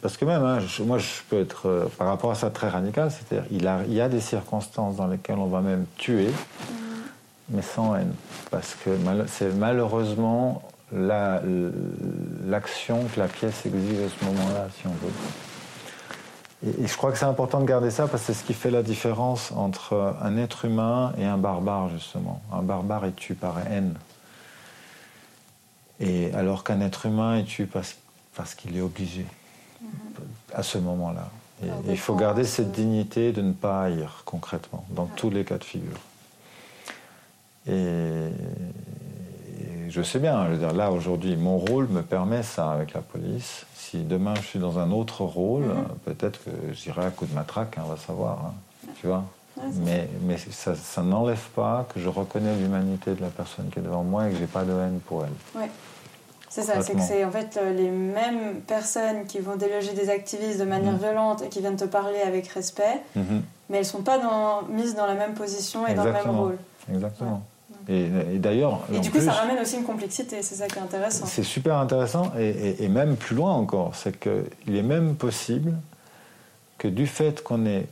Parce que même, hein, moi je peux être, euh, par rapport à ça, très radical, c'est-à-dire il, y a des circonstances dans lesquelles on va même tuer, mais sans haine. Parce que c'est malheureusement l'action que la pièce exige à ce moment-là, si on veut. Et, je crois que c'est important de garder ça parce que c'est ce qui fait la différence entre un être humain et un barbare, justement. Un barbare est tué par haine. Et alors qu'un être humain est tué parce, parce qu'il est obligé, à ce moment-là. Et il faut garder cette dignité de ne pas haïr, concrètement, dans tous les cas de figure. Et, je sais bien, je veux dire, là aujourd'hui, mon rôle me permet ça avec la police si demain je suis dans un autre rôle, mhm. peut-être que j'irai à coup de matraque, hein, on va savoir. Hein, tu vois mais, mais ça, ça n'enlève pas que je reconnais l'humanité de la personne qui est devant moi et que j'ai pas de haine pour elle. Oui. C'est ça, c'est que c'est en fait euh, les mêmes personnes qui vont déloger des activistes de manière mhm. violente et qui viennent te parler avec respect, mhm. mais elles sont pas dans, mises dans la même position et dans le même rôle. Exactement. Et, d'ailleurs. Et du coup, ça ramène aussi une complexité, c'est ça qui est intéressant. C'est super intéressant, et, même plus loin encore, c'est qu'il est même possible que du fait qu'on ait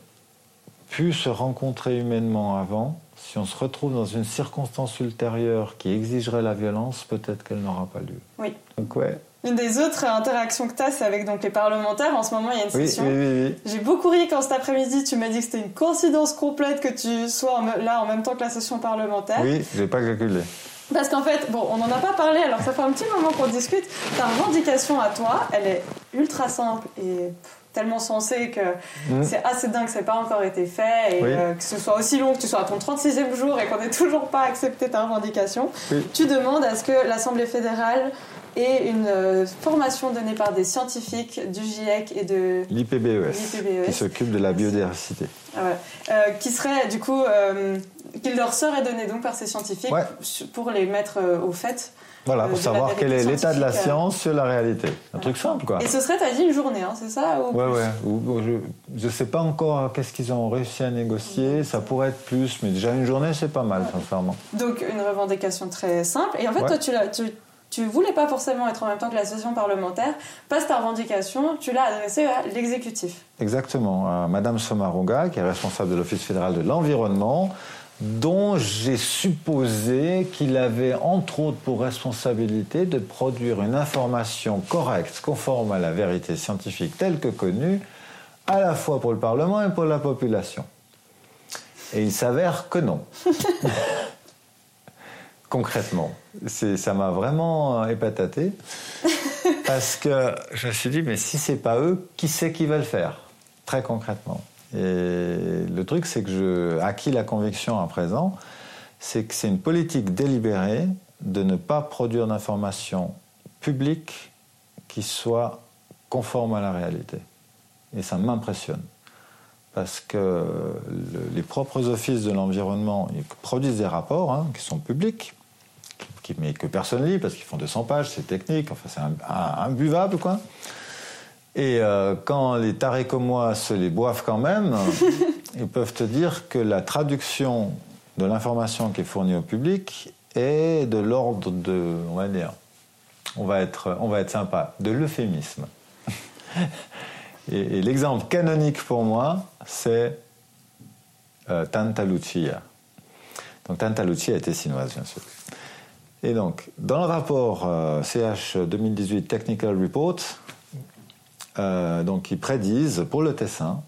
pu se rencontrer humainement avant, si on se retrouve dans une circonstance ultérieure qui exigerait la violence, peut-être qu'elle n'aura pas lieu. Oui. Donc ouais, une des autres interactions que tu as, c'est avec donc, les parlementaires. En ce moment, il y a une session. J'ai beaucoup ri quand cet après-midi, tu m'as dit que c'était une coïncidence complète que tu sois là en même temps que la session parlementaire. Oui, je n'ai pas calculé. Parce qu'en fait, bon, on n'en a pas parlé, alors ça fait un petit moment qu'on discute. Ta revendication à toi, elle est ultra simple et tellement sensée que mmh. c'est assez dingue que ça n'ait pas encore été fait et euh, que ce soit aussi long, que tu sois à ton 36e jour et qu'on n'ait toujours pas accepté ta revendication. Tu demandes à ce que l'Assemblée fédérale et une euh, formation donnée par des scientifiques du GIEC et de l'IPBES, qui s'occupe de la biodiversité. Ah euh, qui serait du coup, euh, qu'il leur serait donné donc par ces scientifiques pour les mettre au fait. Voilà, pour savoir quel est l'état de la science sur la réalité. Un truc simple, quoi. Et ce serait, as dit, une journée, hein, c'est ça ou Ouais, ouais. je ne sais pas encore qu'est-ce qu'ils ont réussi à négocier. Ça pourrait être plus, mais déjà une journée, c'est pas mal, sincèrement. Donc, une revendication très simple. Et en fait, toi, tu, tu tu voulais pas forcément être en même temps que la session parlementaire, passe ta revendication, tu l'as adressée à l'exécutif. Exactement, à Madame Somaruga, qui est responsable de l'Office fédéral de l'environnement, dont j'ai supposé qu'il avait entre autres pour responsabilité de produire une information correcte, conforme à la vérité scientifique telle que connue, à la fois pour le Parlement et pour la population. Et il s'avère que non. concrètement. Ça m'a vraiment euh, épataté parce que je me suis dit, mais si c'est pas eux, qui c'est qui va le faire? Très concrètement. Et le truc, c'est que je acquis la conviction à présent, c'est que c'est une politique délibérée de ne pas produire d'informations publiques qui soient conformes à la réalité. Et ça m'impressionne. Parce que les propres offices de l'environnement produisent des rapports hein, qui sont publics, mais que personne lit parce qu'ils font 200 pages, c'est technique, enfin c'est imbuvable quoi. Et euh, quand les tarés comme moi se les boivent quand même, ils peuvent te dire que la traduction de l'information qui est fournie au public est de l'ordre de, on va dire, on va être, on va être sympa, de l'euphémisme. et, l'exemple canonique pour moi, c'est euh, Tanta Lucia. Donc Tantalucci a été chinoise, bien sûr. Et donc, dans le rapport CH 2018 Technical Report, donc ils prédisent pour le Tessin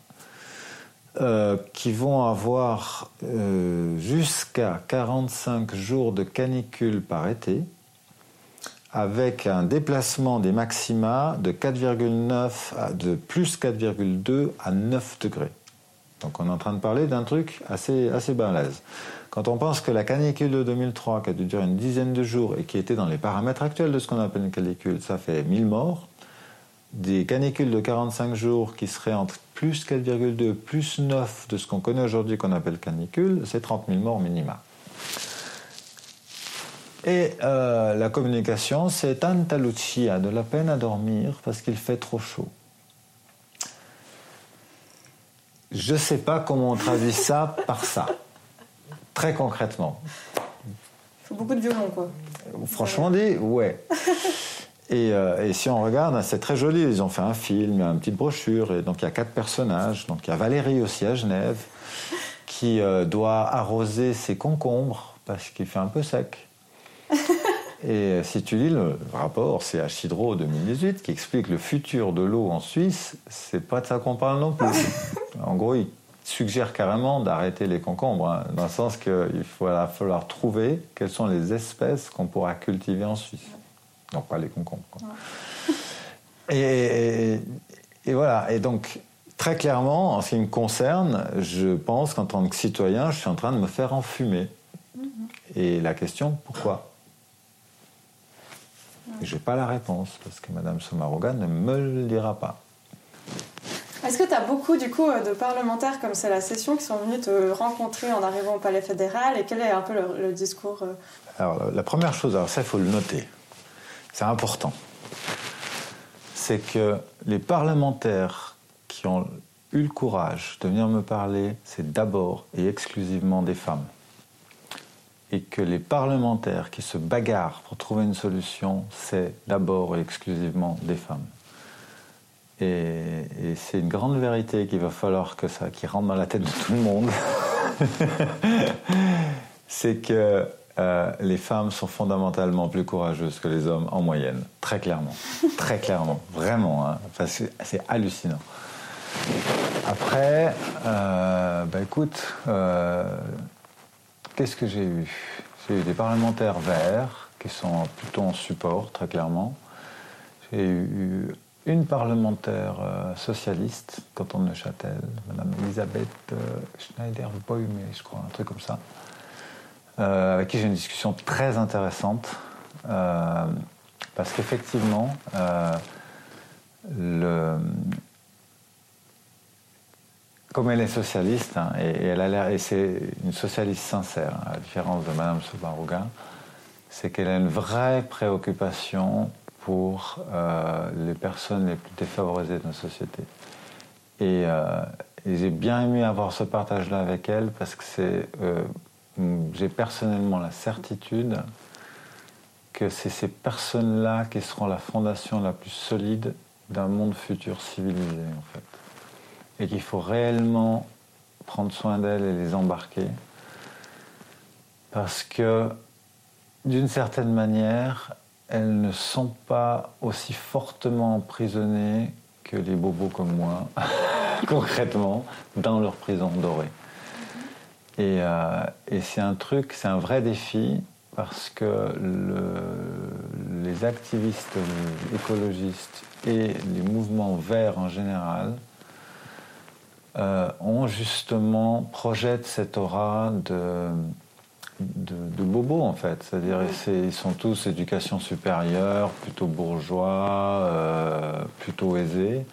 euh, qui vont avoir euh, jusqu'à 45 jours de canicule par été, avec un déplacement des maxima de 4,9 de plus 4,2 à 9 degrés. Donc on est en train de parler d'un truc assez, assez balèze. Quand on pense que la canicule de 2003, qui a dû durer une dizaine de jours et qui était dans les paramètres actuels de ce qu'on appelle une canicule, ça fait 1000 morts, des canicules de 45 jours qui seraient entre plus 4,2, plus 9 de ce qu'on connaît aujourd'hui qu'on appelle canicule, c'est 30 000 morts minima. Et euh, la communication, c'est Tanta Lucia, de la peine à dormir parce qu'il fait trop chaud. Je ne sais pas comment on traduit ça par ça, très concrètement. Il faut beaucoup de violon, quoi. Franchement dit, ouais. Euh, et, si on regarde, c'est très joli. Ils ont fait un film, une petite brochure. Et donc il y a quatre personnages. Donc il y a Valérie aussi à Genève qui euh, doit arroser ses concombres parce qu'il fait un peu sec. Et euh, si tu lis le rapport, c'est à Chidro 2018 qui explique le futur de l'eau en Suisse, c'est pas de ça qu'on parle non plus. en gros, il suggère carrément d'arrêter les concombres, hein, dans le sens qu'il va falloir trouver quelles sont les espèces qu'on pourra cultiver en Suisse. Non, pas les concombres. Et, voilà. Et donc, très clairement, en ce qui me concerne, je pense qu'en tant que citoyen, je suis en train de me faire enfumer. Mm-hmm. Et la question, pourquoi? Je n'ai pas la réponse, parce que Mme Somaroga ne me le dira pas. Est-ce que tu as beaucoup du coup de parlementaires comme c'est la session qui sont venus te rencontrer en arrivant au Palais fédéral et quel est un peu le, discours euh? Alors la première chose, alors ça il faut le noter, c'est important, c'est que les parlementaires qui ont eu le courage de venir me parler, c'est d'abord et exclusivement des femmes. Et que les parlementaires qui se bagarrent pour trouver une solution, c'est d'abord et exclusivement des femmes. Et, c'est une grande vérité qu'il va falloir que ça, qui rentre dans la tête de tout le monde. c'est que euh, les femmes sont fondamentalement plus courageuses que les hommes en moyenne, très clairement, très clairement, vraiment. Hein. c'est hallucinant. Après, euh, bah écoute, euh, qu'est-ce que j'ai eu? J'ai eu des parlementaires verts qui sont plutôt en support, très clairement. J'ai eu une parlementaire socialiste, canton de Neuchâtel, Madame Elisabeth Schneider-Boyme, je crois, un truc comme ça. Euh, avec qui j'ai une discussion très intéressante. Euh, parce qu'effectivement, euh, comme elle est socialiste, hein, et, elle a l'air, et c'est une socialiste sincère, hein, à la différence de Madame Soubarouga, c'est qu'elle a une vraie préoccupation pour les personnes les plus défavorisées de notre société. Et, et j'ai bien aimé avoir ce partage-là avec elle parce que c'est j'ai personnellement la certitude que c'est ces personnes-là qui seront la fondation la plus solide d'un monde futur civilisé, en fait. Et qu'il faut réellement prendre soin d'elles et les embarquer. Parce que, d'une certaine manière, elles ne sont pas aussi fortement emprisonnées que les bobos comme moi, concrètement, dans leur prison dorée. Euh, et, c'est un truc, c'est un vrai défi parce que les activistes écologistes et les mouvements verts en général euh, ont justement, projettent cette aura de, de, bobos en fait. C'est-à-dire ils sont tous éducation supérieure, plutôt bourgeois, euh, plutôt aisés.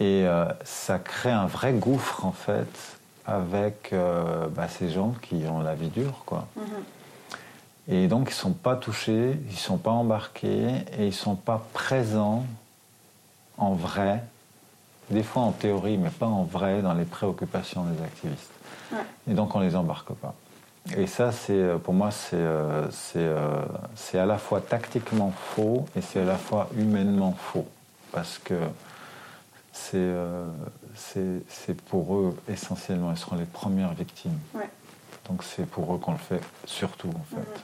Et ça crée un vrai gouffre en fait avec euh, bah, ces gens qui ont la vie dure, quoi. Mhm. Et donc, ils ne sont pas touchés, ils ne sont pas embarqués et ils ne sont pas présents en vrai, des fois en théorie, mais pas en vrai dans les préoccupations des activistes. Et donc, on ne les embarque pas. Et ça, c'est, euh, pour moi, c'est, euh, c'est, à la fois tactiquement faux et c'est à la fois humainement faux. Parce que c'est, c'est pour eux essentiellement, ils seront les premières victimes Donc c'est pour eux qu'on le fait surtout en fait.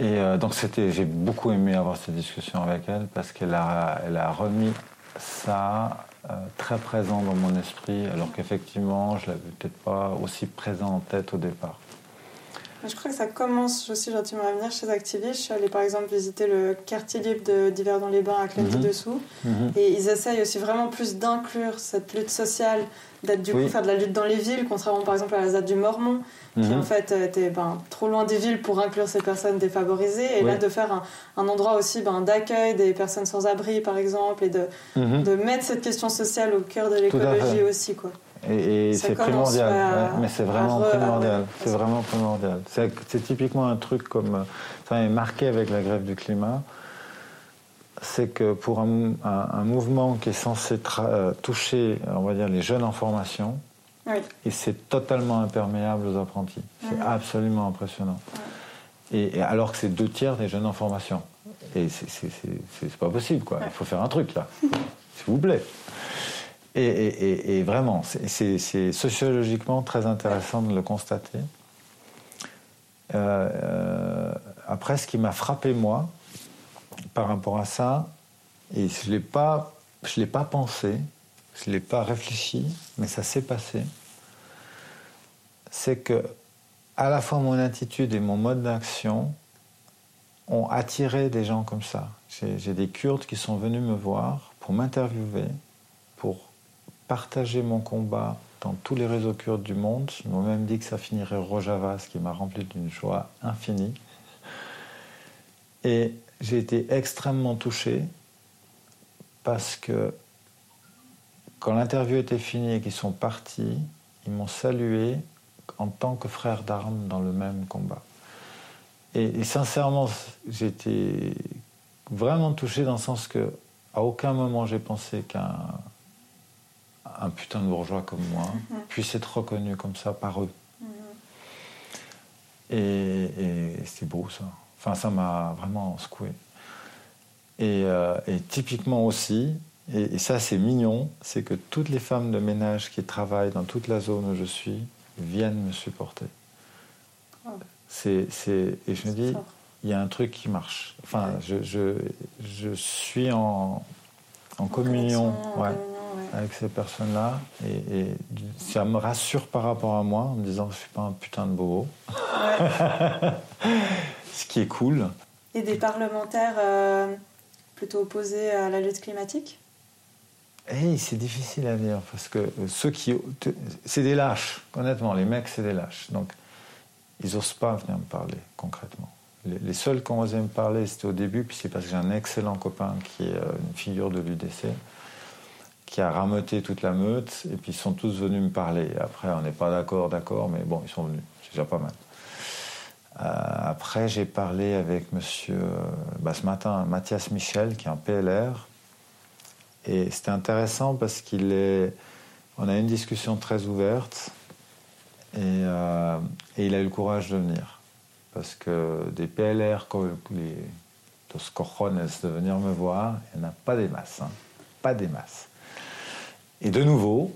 Et euh, donc c'était, j'ai beaucoup aimé avoir cette discussion avec elle parce qu'elle a, elle a remis ça euh, très présent dans mon esprit, alors qu'effectivement je l'avais peut-être pas aussi présent en tête au départ. Je crois que ça commence aussi gentiment à venir chez Activist. Je suis allée par exemple visiter le quartier libre d'hiver dans les bains à Clenty-Dessous. Mhm. Mhm. Et ils essayent aussi vraiment plus d'inclure cette lutte sociale, d'être du coup faire de la lutte dans les villes, contrairement par exemple à la ZAD du Mormon, qui mhm. en fait était ben, trop loin des villes pour inclure ces personnes défavorisées. Et là, de faire un, un endroit aussi ben, d'accueil des personnes sans abri par exemple, et de, de mettre cette question sociale au cœur de l'écologie aussi. quoi. Et, c'est primordial, mais c'est vraiment primordial. C'est vraiment primordial. C'est typiquement un truc comme ça est marqué avec la grève du climat. C'est que pour un, mouvement qui est censé euh, toucher, on va dire, les jeunes en formation, et c'est totalement imperméable aux apprentis. C'est absolument impressionnant. Et, alors que c'est deux tiers des jeunes en formation. Et c'est pas possible, quoi. Il faut faire un truc là, s'il vous plaît. Et, vraiment, c'est sociologiquement très intéressant de le constater. Euh, euh, après, ce qui m'a frappé, moi, par rapport à ça, et je ne l'ai pas, pas pensé, je ne l'ai pas réfléchi, mais ça s'est passé, c'est que à la fois mon attitude et mon mode d'action ont attiré des gens comme ça. J'ai des Kurdes qui sont venus me voir pour m'interviewer, pour partager mon combat dans tous les réseaux kurdes du monde. Ils m'ont même dit que ça finirait Rojava, ce qui m'a rempli d'une joie infinie. Et j'ai été extrêmement touché parce que quand l'interview était finie et qu'ils sont partis, ils m'ont salué en tant que frère d'armes dans le même combat. Et, et sincèrement, j'étais vraiment touché dans le sens que à aucun moment j'ai pensé qu'un un putain de bourgeois comme moi mhm. puisse être reconnu comme ça par eux. Mhm. Et, c'est beau ça. Enfin, ça m'a vraiment secoué. Et, euh, typiquement aussi, et, ça c'est mignon, c'est que toutes les femmes de ménage qui travaillent dans toute la zone où je suis viennent me supporter. Oh. C'est, et je me dis, il y a un truc qui marche. Enfin, je, je, je suis en, en, communion. Ouais avec ces personnes-là. Et, ça me rassure par rapport à moi en me disant que je suis pas un putain de bobo. Ce qui est cool. Et des parlementaires euh, plutôt opposés à la lutte climatique? Hey, c'est difficile à dire parce que ceux qui. C'est des lâches, honnêtement, les mecs, c'est des lâches. Donc, ils n'osent pas venir me parler concrètement. Les, seuls qui ont osé me parler, c'était au début, puis c'est parce que j'ai un excellent copain qui est euh, une figure de l'UDC qui a rameuté toute la meute, et puis ils sont tous venus me parler. Après, on n'est pas d'accord, d'accord, mais bon, ils sont venus, c'est déjà pas mal. Euh, après, j'ai parlé avec monsieur, euh, bah, ce matin, Mathias Michel, qui est un PLR, et c'était intéressant parce qu'il est. On a eu une discussion très ouverte, et, euh, il a eu le courage de venir. Parce que des PLR, comme les Dos Cojones, de venir me voir, il n'y en a pas des masses. Hein. Pas des masses. Et de nouveau,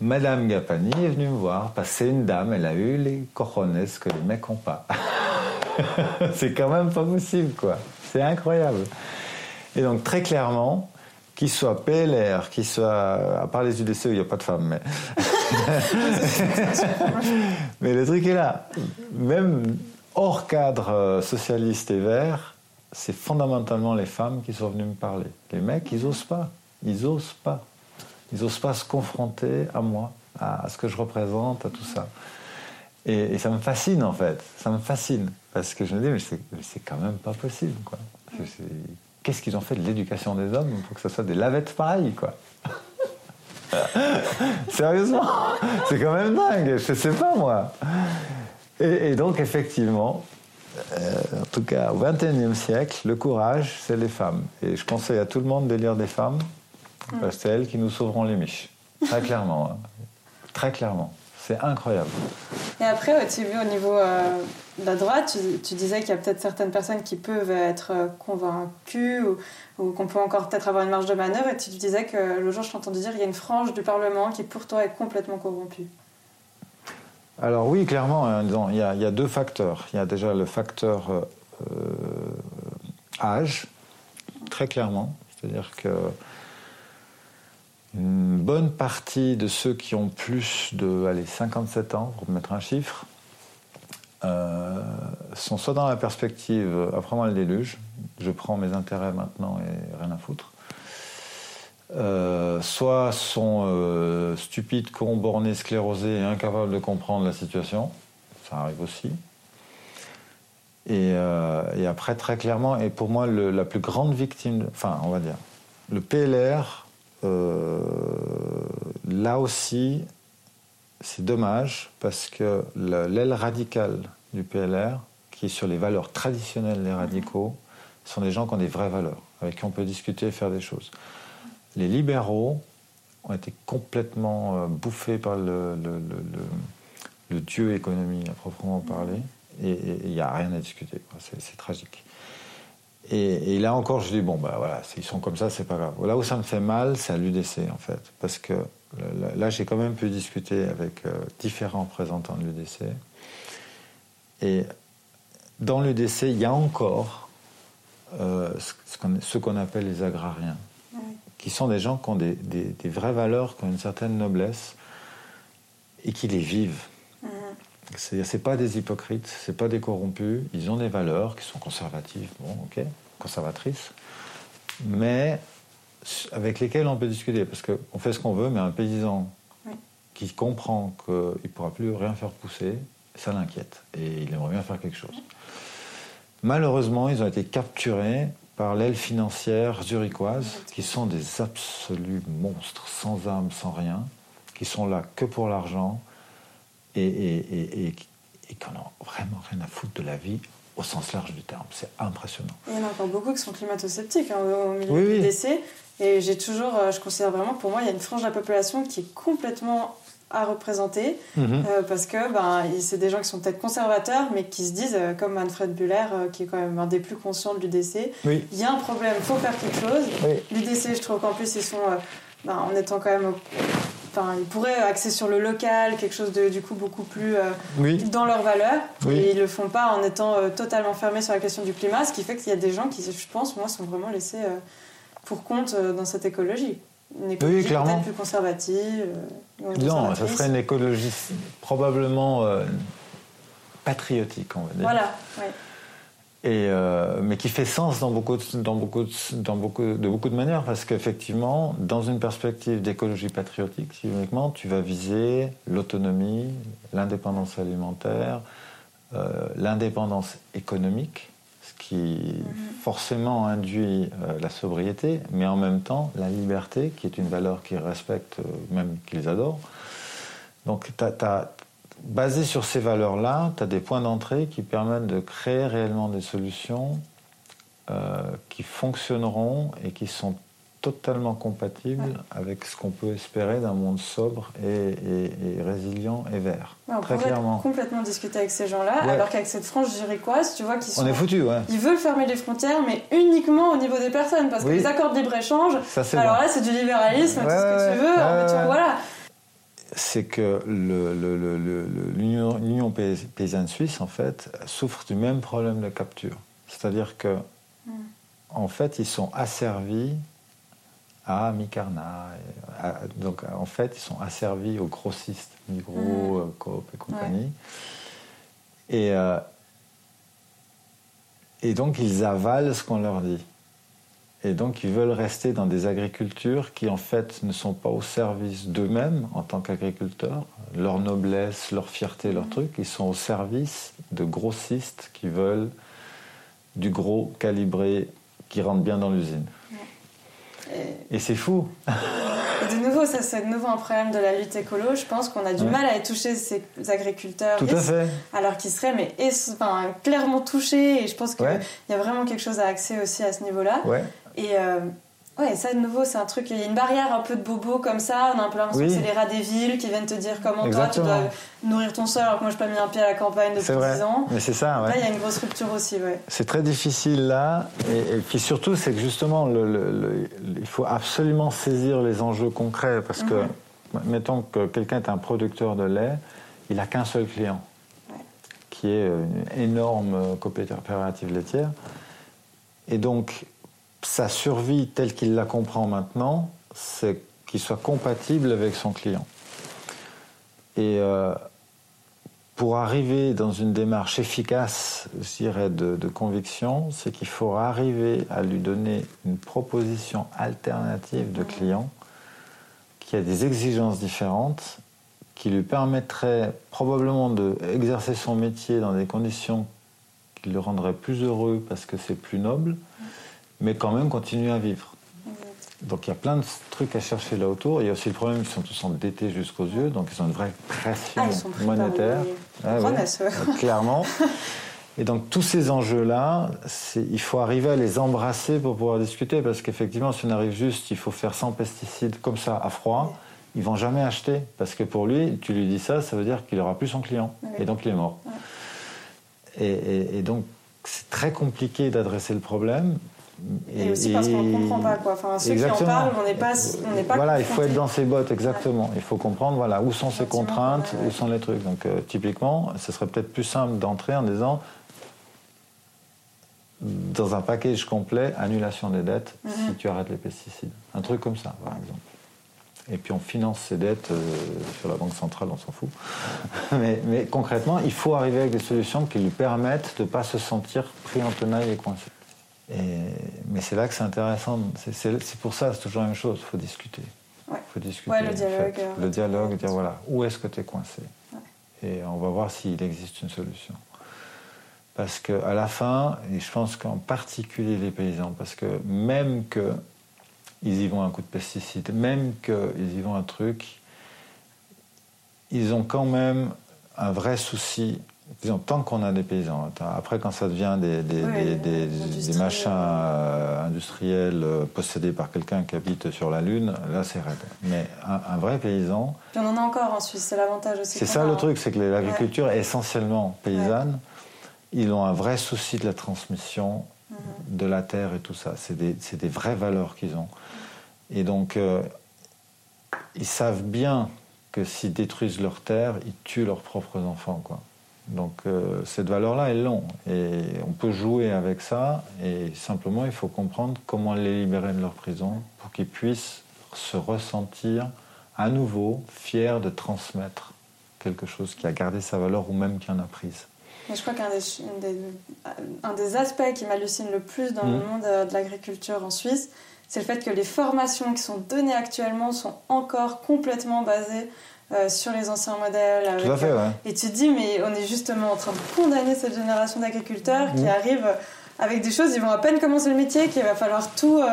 Madame Gapani est venue me voir parce que c'est une dame, elle a eu les cojones que les mecs n'ont pas. c'est quand même pas possible, quoi. C'est incroyable. Et donc, très clairement, qu'il soit PLR, qu'il soit. À part les UDC où il n'y a pas de femmes, mais. mais le truc est là. Même hors cadre euh, socialiste et vert, c'est fondamentalement les femmes qui sont venues me parler. Les mecs, ils osent pas. Ils osent pas. Ils n'osent pas se confronter à moi, à, ce que je représente, à tout ça. Et, ça me fascine en fait, ça me fascine. Parce que je me dis, mais c'est quand même pas possible. Qu'est-ce qu'ils ont fait de l'éducation des hommes pour que ce soit des lavettes pareilles quoi? Sérieusement, c'est quand même dingue, je sais pas moi. Et, donc effectivement, euh, en tout cas au XXIe siècle, le courage, c'est les femmes. Et je conseille à tout le monde de lire des femmes c'est elles qui nous sauveront les miches. Très clairement. Hein. Très clairement. C'est incroyable. Et après, tu vu au niveau euh, de la droite, tu, disais qu'il y a peut-être certaines personnes qui peuvent être euh, convaincues ou, qu'on peut encore peut-être avoir une marge de manœuvre. Et tu disais que le jour, je t'ai entendu dire qu'il y a une frange du Parlement qui, pour toi, est complètement corrompue. Alors oui, clairement, hein, il y, a, deux facteurs. Il y a déjà le facteur euh, âge, très clairement. C'est-à-dire que une bonne partie de ceux qui ont plus de allez, 57 ans, pour mettre un chiffre, euh, sont soit dans la perspective après moi le déluge, je prends mes intérêts maintenant et rien à foutre, euh, soit sont euh, stupides, cons, bornés, sclérosés et incapables de comprendre la situation, ça arrive aussi. Et, après, très clairement, et pour moi, la plus grande victime, enfin, on va dire, le PLR, là aussi, c'est dommage parce que l'aile radicale du PLR, qui est sur les valeurs traditionnelles des radicaux, sont des gens qui ont des vraies valeurs, avec qui on peut discuter et faire des choses. Les libéraux ont été complètement euh, bouffés par le, dieu économie à proprement parler, et il n'y a rien à discuter. C'est tragique. Et, là encore, je dis, bon, ben voilà, s'ils sont comme ça, c'est pas grave. Là où ça me fait mal, c'est à l'UDC, en fait. Parce que là, j'ai quand même pu discuter avec euh, différents représentants de l'UDC. Et dans l'UDC, il y a encore euh, ce qu'on appelle les agrariens, qui sont des gens qui ont des, vraies valeurs, qui ont une certaine noblesse, et qui les vivent. C'est pas des hypocrites, c'est pas des corrompus. Ils ont des valeurs qui sont conservatives, bon, ok, conservatrices, mais avec lesquelles on peut discuter, parce qu'on fait ce qu'on veut, mais un paysan qui comprend qu'il ne pourra plus rien faire pousser, ça l'inquiète et il aimerait bien faire quelque chose. Malheureusement, ils ont été capturés par l'aile financière zurichoise, qui sont des absolus monstres, sans âme, sans rien, qui sont là que pour l'argent et, et, et, qui n'ont vraiment rien à foutre de la vie au sens large du terme. C'est impressionnant. Il y en a encore beaucoup qui sont climato-sceptiques hein, au milieu du décès. Et j'ai toujours, euh, je considère vraiment, pour moi, il y a une frange de la population qui est complètement à représenter mhm. euh, parce que ben, c'est des gens qui sont peut-être conservateurs mais qui se disent, euh, comme Manfred Buller, euh, qui est quand même un des plus conscients de l'UDC, il y a un problème, il faut faire quelque chose. L'UDC, je trouve qu'en plus, ils sont, ben, en étant quand même. Enfin, ils pourraient axer sur le local, quelque chose de du coup beaucoup plus dans leurs valeurs. Et ils le font pas en étant totalement fermés sur la question du climat, ce qui fait qu'il y a des gens qui, je pense, moi, sont vraiment laissés pour compte dans cette écologie une écologie peut-être plus conservative euh, Non, ça serait une écologie probablement euh, patriotique, on va dire. Voilà, oui. Et, euh, mais qui fait sens dans beaucoup, de, dans beaucoup, dans beaucoup, de beaucoup de manières, parce qu'effectivement, dans une perspective d'écologie patriotique, uniquement, tu vas viser l'autonomie, l'indépendance alimentaire, l'indépendance économique, qui mhm. forcément induit euh, la sobriété, mais en même temps la liberté, qui est une valeur qu'ils respectent, euh, même qu'ils adorent. Donc, basé sur ces valeurs-là, tu as des points d'entrée qui permettent de créer réellement des solutions euh, qui fonctionneront et qui sont totalement compatible avec ce qu'on peut espérer d'un monde sobre et, résilient et vert. on très clairement. complètement discuter avec ces gens-là, alors qu'avec cette frange zurichoise, tu vois qu'ils sont. On est ouais. Ils veulent fermer les frontières, mais uniquement au niveau des personnes, parce que les accords de libre-échange, alors là, c'est du libéralisme, tout ce que tu veux, mais voilà. C'est que l'Union paysanne suisse, en fait, souffre du même problème de capture. C'est-à-dire que, hmm. en fait, ils sont asservis à Micarna. donc en fait, ils sont asservis aux grossistes, Migros, mmh. Euh, Coop et compagnie. Et, euh, et donc ils avalent ce qu'on leur dit. Et donc ils veulent rester dans des agricultures qui en fait ne sont pas au service d'eux-mêmes en tant qu'agriculteurs, leur noblesse, leur fierté, leur truc, ils sont au service de grossistes qui veulent du gros calibré qui rentre bien dans l'usine. Et, c'est fou. Et de nouveau, ça c'est de nouveau un problème de la lutte écolo. Je pense qu'on a du mal à toucher ces agriculteurs. Tout à fait. Alors qu'ils seraient mais enfin, clairement touchés. Et je pense qu'il y a vraiment quelque chose à axer aussi à ce niveau-là. Et, euh, Ouais, ça de nouveau, c'est un truc, il y a une barrière un peu de bobo comme ça, on a un peu l'impression que c'est les rats des villes qui viennent te dire comment toi tu dois nourrir ton sol alors que moi je n'ai pas mis un pied à la campagne depuis 10 ans. Mais c'est ça, ouais. Là, il y a une grosse rupture aussi, ouais. C'est très difficile là, et, puis surtout, c'est que justement, le, il faut absolument saisir les enjeux concrets parce que, mhm. mettons que quelqu'un est un producteur de lait, il n'a qu'un seul client, qui est une énorme coopérative laitière. Et donc, sa survie telle qu'il la comprend maintenant, c'est qu'il soit compatible avec son client. Et euh, pour arriver dans une démarche efficace, je dirais, de, de conviction, c'est qu'il faut arriver à lui donner une proposition alternative de client qui a des exigences différentes, qui lui permettrait probablement d'exercer son métier dans des conditions qui le rendraient plus heureux parce que c'est plus noble, mais quand même continuer à vivre. Donc il y a plein de trucs à chercher là autour. Il y a aussi le problème qu'ils sont tous endettés jusqu'aux yeux, donc ils ont une vraie pression ah, monétaire. Ah, clairement. Et donc tous ces enjeux-là, il faut arriver à les embrasser pour pouvoir discuter, parce qu'effectivement, si on arrive juste, il faut faire 100 pesticides comme ça à froid, ils vont jamais acheter, parce que pour lui, tu lui dis ça, ça veut dire qu'il aura plus son client, et donc il est mort. et donc c'est très compliqué d'adresser le problème, et, aussi parce qu'on ne comprend pas quoi. Enfin, ceux qui en parlent, on n'est pas, on pas. Voilà, il faut être dans ses bottes, exactement. Il faut comprendre, voilà, où sont ses contraintes, où sont les trucs. Donc, euh, typiquement, ce serait peut-être plus simple d'entrer en disant, dans un package complet, annulation des dettes mhm. si tu arrêtes les pesticides. Un truc comme ça, par exemple. Et puis on finance ces dettes euh, sur la banque centrale, on s'en fout. mais, mais, concrètement, il faut arriver avec des solutions qui lui permettent de ne pas se sentir pris en tenaille et coincé mais c'est là que c'est intéressant. C'est pour ça, c'est toujours la même chose. Il faut discuter. Il faut discuter. le dialogue. Euh, le dialogue, dire voilà, où est-ce que tu es coincé Et on va voir s'il existe une solution. Parce qu'à la fin, et je pense qu'en particulier les paysans, parce que même qu'ils y vont un coup de pesticides, même qu'ils y vont un truc, ils ont quand même un vrai souci disons, tant qu'on a des paysans, après quand ça devient des, des, machins euh, industriels euh, possédés par quelqu'un qui habite sur la Lune, là c'est raide. Mais un, vrai paysan... Puis on en a encore en Suisse, c'est l'avantage aussi. C'est ça le truc, c'est que l'agriculture est essentiellement paysanne. Ils ont un vrai souci de la transmission mhm. de la terre et tout ça. C'est des, vraies valeurs qu'ils ont. Et donc, euh, ils savent bien que s'ils détruisent leur terre, ils tuent leurs propres enfants. Quoi. Donc euh, cette valeur-là, elle long. Et on peut jouer avec ça. Et simplement, il faut comprendre comment les libérer de leur prison pour qu'ils puissent se ressentir à nouveau fiers de transmettre quelque chose qui a gardé sa valeur ou même qui en a prise. Mais je crois qu'un des, un des, aspects qui m'hallucine le plus dans le mmh. monde de l'agriculture en Suisse, c'est le fait que les formations qui sont données actuellement sont encore complètement basées euh, sur les anciens modèles. Tout à fait, ouais. Et tu te dis, mais on est justement en train de condamner cette génération d'agriculteurs qui mmh. arrivent avec des choses, ils vont à peine commencer le métier, qu'il va falloir tout, euh,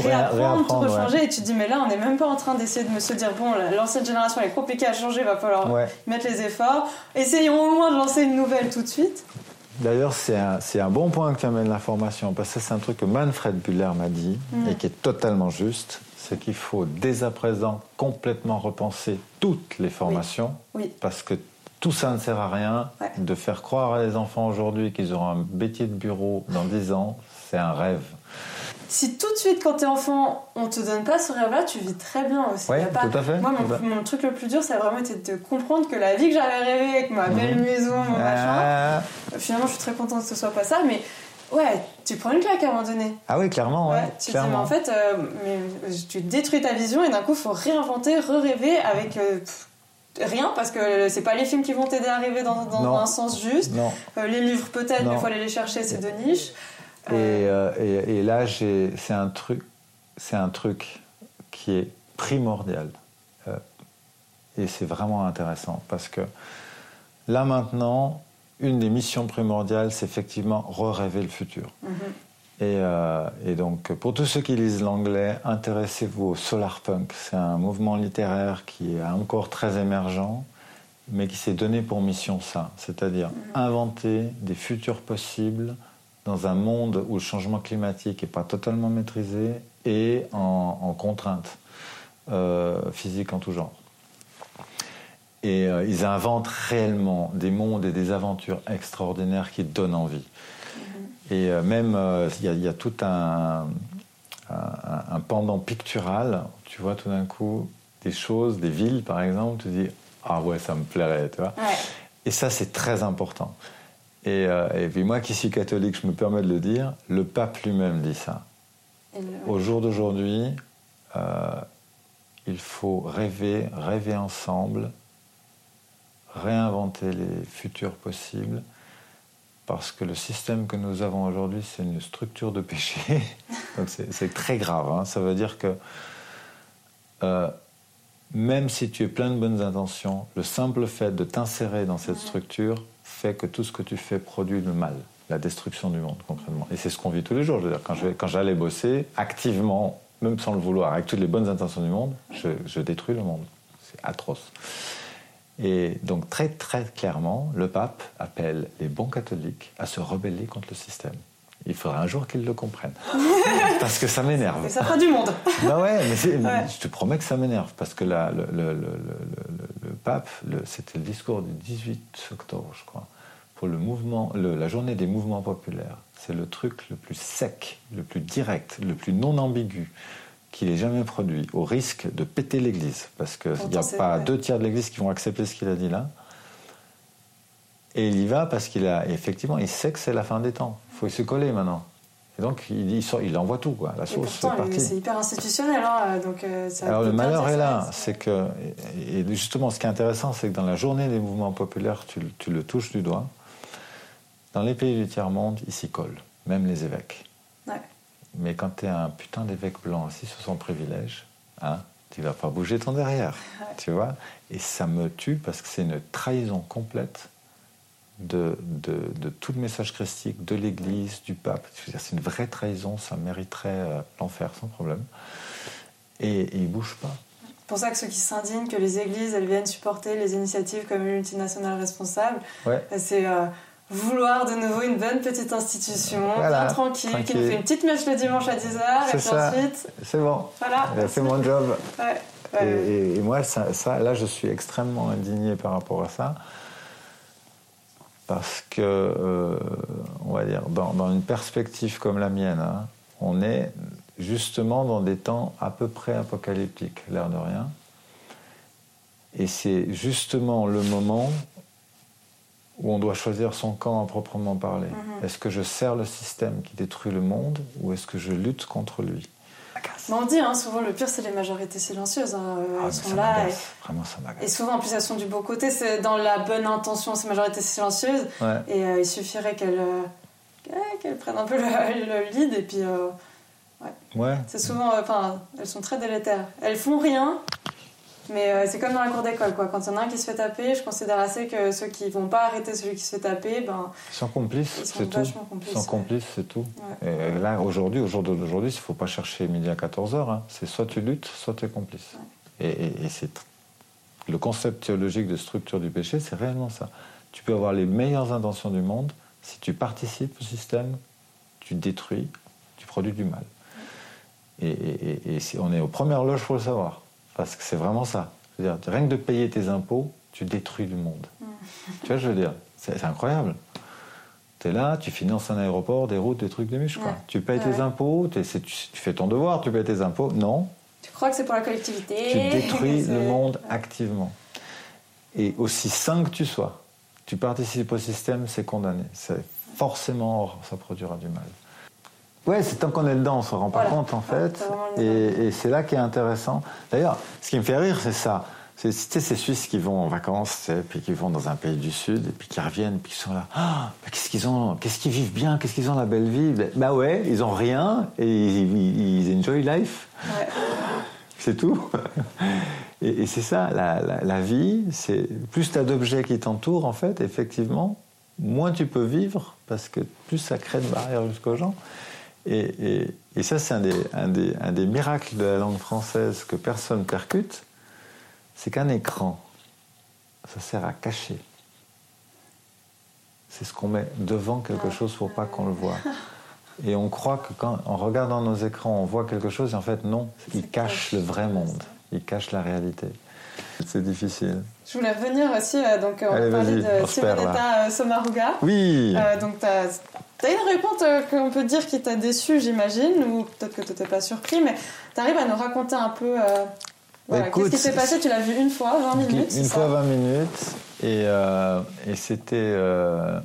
réapprendre, tout rechanger. Et tu te dis, mais là, on n'est même pas en train d'essayer de me se dire, bon, l'ancienne génération elle est compliquée à changer, il va falloir mettre les efforts. Essayons au moins de lancer une nouvelle tout de suite. D'ailleurs, c'est un, un, bon point que tu amènes l'information, parce que c'est un truc que Manfred Buller m'a dit, mmh. et qui est totalement juste c'est qu'il faut dès à présent complètement repenser toutes les formations, parce que tout ça ne sert à rien. De faire croire à les enfants aujourd'hui qu'ils auront un métier de bureau dans 10 ans, c'est un rêve. Si tout de suite, quand t'es enfant, on te donne pas ce rêve-là, tu vis très bien aussi. Oui, tout à fait. Moi, mon, truc le plus dur, ça a vraiment été de comprendre que la vie que j'avais rêvée avec ma belle mhm. maison, mon machin, ah. finalement, je suis très contente que ce soit pas ça, mais Ouais, tu prends une claque à un moment donné. Ah oui, clairement, ouais. tu dis, mais en fait, euh, mais, tu détruis ta vision et d'un coup, il faut réinventer, re-rêver avec euh, rien parce que c'est pas les films qui vont t'aider à arriver dans, dans un sens juste. Non. Euh, les livres peut-être, mais il faut aller les chercher, c'est de niche. Et, et, et, là, c'est un truc, c'est un truc qui est primordial. et c'est vraiment intéressant parce que là maintenant, une des missions primordiales, c'est effectivement re-rêver le futur. Mhm. Euh, et, donc, pour tous ceux qui lisent l'anglais, intéressez-vous au solar punk. C'est un mouvement littéraire qui est encore très émergent, mais qui s'est donné pour mission ça, c'est-à-dire mhm. inventer des futurs possibles dans un monde où le changement climatique n'est pas totalement maîtrisé et en, contrainte euh, physique en tout genre. Et euh, ils inventent réellement des mondes et des aventures extraordinaires qui donnent envie. Mm-hmm. Et euh, même, euh, il y, a tout un, un, pendant pictural. Tu vois tout d'un coup des choses, des villes par exemple, tu dis ah ouais, ça me plairait, tu vois. Et ça, c'est très important. Et, et, puis moi qui suis catholique, je me permets de le dire, le pape lui-même dit ça. Au jour d'aujourd'hui, il faut rêver, rêver ensemble, réinventer les futurs possibles, parce que le système que nous avons aujourd'hui, c'est une structure de péché. Donc c'est très grave. Hein. Ça veut dire que euh, même si tu es plein de bonnes intentions, le simple fait de t'insérer dans cette structure fait que tout ce que tu fais produit le mal, la destruction du monde concrètement. Et c'est ce qu'on vit tous les jours. Je veux dire, quand j'allais bosser, activement, même sans le vouloir, avec toutes les bonnes intentions du monde, je, détruis le monde. C'est atroce. Et donc très très clairement, le pape appelle les bons catholiques à se rebeller contre le système. Il faudra un jour qu'ils le comprennent. parce que ça m'énerve. Et ça fera du monde. bah ouais, mais je te promets que ça m'énerve. Parce que là, le, le, le, le pape, c'était le discours du 18 octobre, je crois, pour le mouvement, la journée des mouvements populaires. C'est le truc le plus sec, le plus direct, le plus non ambigu qu'il ait jamais produit, au risque de péter l'Église, parce qu'il n'y a pas deux tiers de l'Église qui vont accepter ce qu'il a dit là. Et il y va parce qu'il a effectivement, il sait que c'est la fin des temps. Il faut y se coller maintenant. Et donc il, il, il envoie tout, quoi. La sauce, c'est hyper institutionnel. Hein, donc, euh, Alors le malheur est là, c'est que, et justement, ce qui est intéressant, c'est que dans la journée des mouvements populaires, tu, tu le touches du doigt. Dans les pays du tiers-monde, ils s'y collent, même les évêques. Ouais. Mais quand tu es un putain d'évêque blanc assis sur son privilège, hein, tu vas pas bouger ton derrière, tu vois. Et ça me tue parce que c'est une trahison complète de, de, de, tout le message christique, de l'Église, du pape. C'est une vraie trahison, ça mériterait euh, l'enfer sans problème. Et, et il bouge pas. C'est pour ça que ceux qui s'indignent que les églises elles viennent supporter les initiatives comme une multinationale responsable, c'est euh, vouloir de nouveau une bonne petite institution, bien tranquille, qui nous fait une petite mèche le dimanche à 10h, et puis ensuite. C'est bon. Voilà. C'est mon job. Et, moi, ça, ça, là, je suis extrêmement indigné par rapport à ça. Parce que, euh, on va dire, dans, une perspective comme la mienne, hein, on est justement dans des temps à peu près apocalyptiques, l'air de rien. Et c'est justement le moment où on doit choisir son camp à proprement parler. Mhm. Est-ce que je sers le système qui détruit le monde ou est-ce que je lutte contre lui? On dit hein, souvent le pire c'est les majorités silencieuses. Hein, ah, elles sont là. Et, Vraiment, ça et souvent en plus elles sont du beau côté, c'est dans la bonne intention ces majorités silencieuses. Et euh, il suffirait qu'elles euh, prennent un peu le, lead et puis. Euh, ouais. C'est souvent. Enfin, elles sont très délétères. Elles font rien, mais euh, c'est comme dans la cour d'école, quoi. Quand il y en a un qui se fait taper, je considère assez que ceux qui vont pas arrêter celui qui se fait taper, ben. Ils sont complices, c'est tout. Complices. Sont complices, c'est tout. Et là, aujourd'hui, au jour d'aujourd'hui, il ne faut pas chercher midi à 14h. Hein. C'est soit tu luttes, soit tu es complice. Et, c'est. Le concept théologique de structure du péché, c'est réellement ça. Tu peux avoir les meilleures intentions du monde, si tu participes au système, tu détruis, tu produis du mal. Et, et on est aux premières loges pour le savoir. Parce que c'est vraiment ça. -dire, rien que de payer tes impôts, tu détruis le monde. Mm. tu vois, je veux dire, c'est incroyable. Tu es là, tu finances un aéroport, des routes, des trucs, des miches. Quoi. Tu payes tes impôts, tu, fais ton devoir, tu payes tes impôts. Non. Tu crois que c'est pour la collectivité? Tu détruis le monde activement. Et aussi sain que tu sois, tu participes au système, c'est condamné. C'est forcément, ça produira du mal. Ouais, c'est tant qu'on est dedans, on se rend pas compte en fait. Et, c'est là qui est intéressant. D'ailleurs, ce qui me fait rire, c'est ça. C'est ces Suisses qui vont en vacances, puis qui vont dans un pays du Sud, et puis qui reviennent, puis qui sont là. Ah, qu'est-ce qu'ils ont Qu'est-ce qu'ils vivent bien Qu'est-ce qu'ils ont la belle vie? Bah ouais, ils ont rien et ils, enjoy life. C'est tout. Et, c'est ça, la, la vie, c'est plus tu as d'objets qui t'entourent, en fait, effectivement, moins tu peux vivre, parce que plus ça crée de barrières jusqu'aux gens. Et, ça, c'est un des, miracles de la langue française que personne percute, c'est qu'un écran, ça sert à cacher. C'est ce qu'on met devant quelque chose pour pas qu'on le voit. Et on croit que quand, en regardant nos écrans, on voit quelque chose, et en fait, non, il cache le vrai monde, il cache la réalité. C'est difficile. Je voulais revenir aussi, euh, donc on va parler de Simonetta euh, Sommaruga. Oui. Euh, donc tu as, une réponse qu'on peut dire qui t'a déçu, j'imagine, ou peut-être que tu n'étais pas surpris, mais tu arrives à nous raconter un peu Qu'est-ce qui s'est passé? Tu l'as vu une fois, 20 minutes Une fois 20 minutes. Et, euh, et c'était. Euh,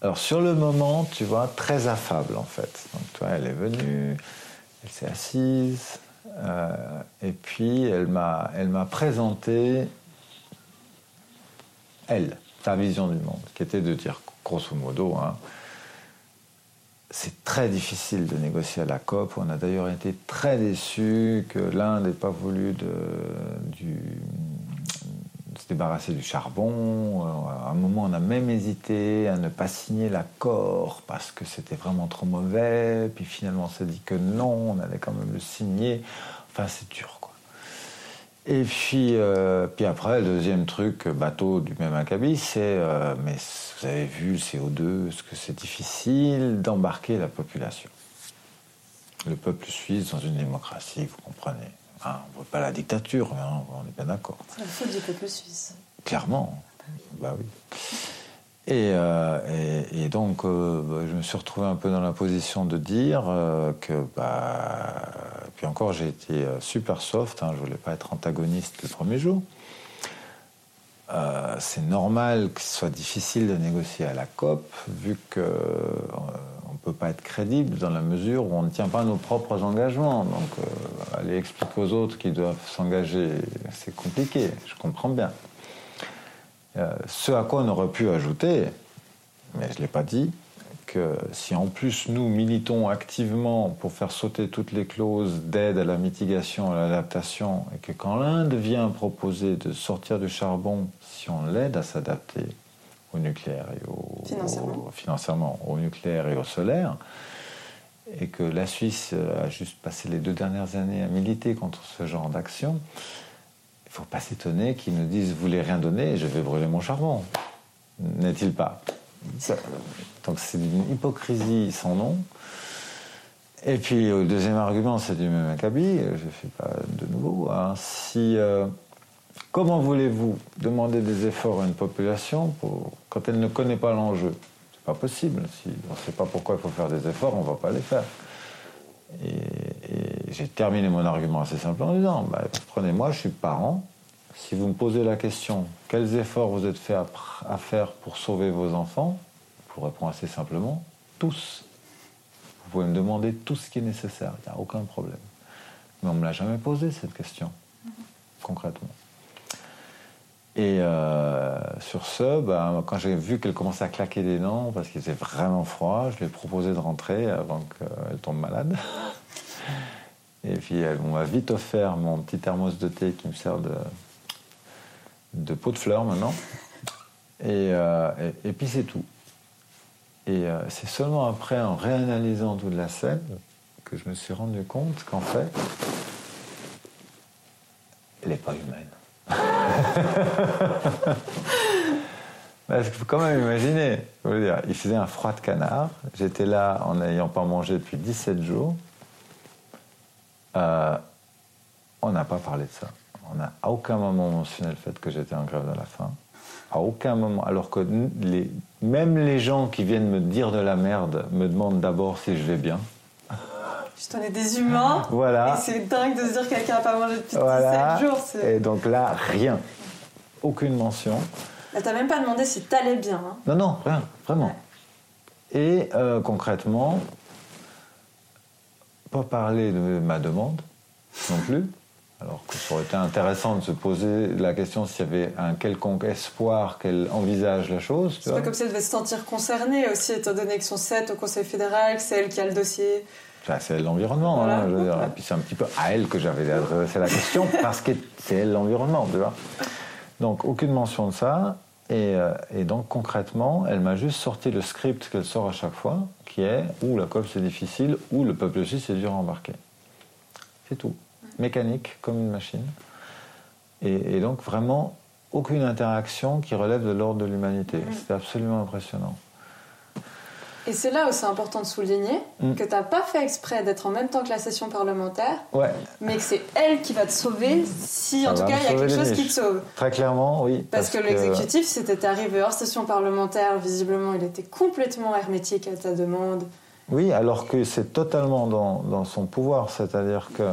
alors, sur le moment, tu vois, très affable en fait. Donc, toi, elle est venue, elle s'est assise, euh, et puis elle m'a, elle m'a présenté, elle, sa vision du monde, qui était de dire, grosso modo, hein, c'est très difficile de négocier à la COP. On a d'ailleurs été très déçus que l'Inde n'ait pas voulu de, du, se débarrasser du charbon. À un moment, on a même hésité à ne pas signer l'accord parce que c'était vraiment trop mauvais. Puis finalement, on s'est dit que non, on allait quand même le signer. Enfin, c'est dur, quoi. Et puis, euh, puis après, le deuxième truc, bateau du même acabit, c'est euh, mais vous avez vu le CO2, ce que c'est difficile d'embarquer la population? Le peuple suisse dans une démocratie, vous comprenez. Hein, on ne veut pas la dictature, hein, on est bien d'accord. C'est la faute du peuple suisse. Clairement, bah oui. Et, euh, et, donc, euh, bah, je me suis retrouvé un peu dans la position de dire euh, que, bah, puis encore, j'ai été super soft, hein, je voulais pas être antagoniste le premier jour. C'est normal que ce soit difficile de négocier à la COP, vu ne pas être crédible dans la mesure où on ne tient pas nos propres engagements. Donc, euh, aller expliquer aux autres qu'ils doivent s'engager, c'est compliqué, je comprends bien. ce à quoi on aurait pu ajouter, mais je ne l'ai pas dit, que si en plus nous militons activement pour faire sauter toutes les clauses d'aide à la mitigation, à l'adaptation, et que quand l'Inde vient proposer de sortir du charbon, si on l'aide à s'adapter au nucléaire et au financièrement. au nucléaire et au solaire, et que la Suisse a juste passé les deux dernières années à militer contre ce genre d'action, il ne faut pas s'étonner qu'ils nous disent vous voulez rien donner, je vais brûler mon charbon. N'est-il pas? Donc c'est une hypocrisie sans nom. Et puis le deuxième argument, c'est du même acabit, je ne fais pas de nouveau. Hein. Si, euh, comment voulez-vous demander des efforts à une population quand elle ne connaît pas l'enjeu? C'est pas possible. Si on ne sait pas pourquoi il faut faire des efforts, on ne va pas les faire. Et, j'ai terminé mon argument assez simplement en disant bah, prenez-moi, je suis parent, si vous me posez la question, quels efforts vous êtes fait à, faire pour sauver vos enfants? Je vous réponds assez simplement, tous. Vous pouvez me demander tout ce qui est nécessaire, il n'y a aucun problème. Mais on ne me l'a jamais posé cette question, concrètement. Et euh, sur ce, ben, quand j'ai vu qu'elle commençait à claquer des dents, parce qu'il faisait vraiment froid, je lui ai proposé de rentrer avant qu'elle tombe malade. Et puis on m'a vite offert mon petit thermos de thé qui me sert de, de pot de fleurs maintenant. Euh, et, et, puis c'est tout. Et euh, c'est seulement après, en réanalysant toute la scène, que je me suis rendu compte qu'en fait, elle n'est pas humaine. Parce qu'il faut quand même imaginer, il faisait un froid de canard, j'étais là en n'ayant pas mangé depuis 17 jours, euh, on n'a pas parlé de ça. On n'a à aucun moment mentionné le fait que j'étais en grève de la faim. À aucun moment. Alors que même les gens qui viennent me dire de la merde me demandent d'abord si je vais bien. Je t'en ai des humains. Voilà. Et c'est dingue de se dire que quelqu'un n'a pas mangé depuis voilà. 17 jours. Et donc là, rien. Aucune mention. Elle t'a même pas demandé si t'allais bien. Hein. Non, non, rien, vraiment. Et euh, concrètement, pas parler de ma demande non plus. Alors que ça aurait été intéressant de se poser la question s'il y avait un quelconque espoir qu'elle envisage la chose. C'est pas comme si elle devait se sentir concernée aussi, étant donné que son 7 au Conseil fédéral, que c'est elle qui a le dossier. C'est l'environnement, hein, Et puis c'est un petit peu à elle que j'avais adressé la question, parce que c'est elle l'environnement, tu vois. Donc aucune mention de ça. Et, euh, et donc concrètement, elle m'a juste sorti le script qu'elle sort à chaque fois, qui est ou la COP c'est difficile, ou le peuple suisse c'est dur à embarquer. C'est tout mécanique comme une machine. Et, donc vraiment aucune interaction qui relève de l'ordre de l'humanité. Mm. C'était absolument impressionnant. Et c'est là où c'est important de souligner mm. que tu n'as pas fait exprès d'être en même temps que la session parlementaire, ouais. mais que c'est elle qui va te sauver si en tout cas il y a quelque chose qui te sauve. Très clairement, oui. Parce, que, l'exécutif, si tu arrivé hors session parlementaire, visiblement il était complètement hermétique à ta demande. Oui, alors que c'est totalement dans, dans son pouvoir, c'est-à-dire que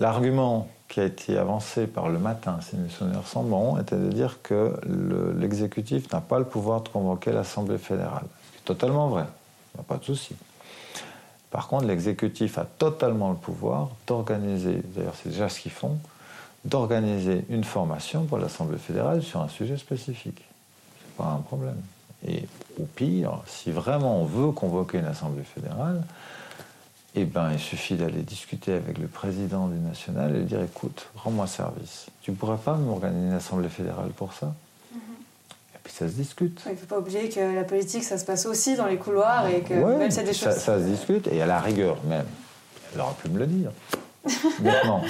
L'argument qui a été avancé par le matin, si mes souvenirs sont bons, était de dire que l'exécutif n'a pas le pouvoir de convoquer l'Assemblée fédérale. Totalement vrai, il n'y a pas de souci. Par contre, l'exécutif a totalement le pouvoir d'organiser, d'ailleurs c'est déjà ce qu'ils font, d'organiser une formation pour l'Assemblée fédérale sur un sujet spécifique. C'est pas un problème. Et au pire, si vraiment on veut convoquer une Assemblée fédérale, eh ben, il suffit d'aller discuter avec le président du national et lui dire écoute, rends-moi service. Tu ne pourrais pas m'organiser une Assemblée fédérale pour ça? Puis ça se discute. Il ne faut pas oublier que la politique, ça se passe aussi dans les couloirs et que même c'est des choses. Ça, se discute et à la rigueur même, elle aurait pu me le dire. Maintenant,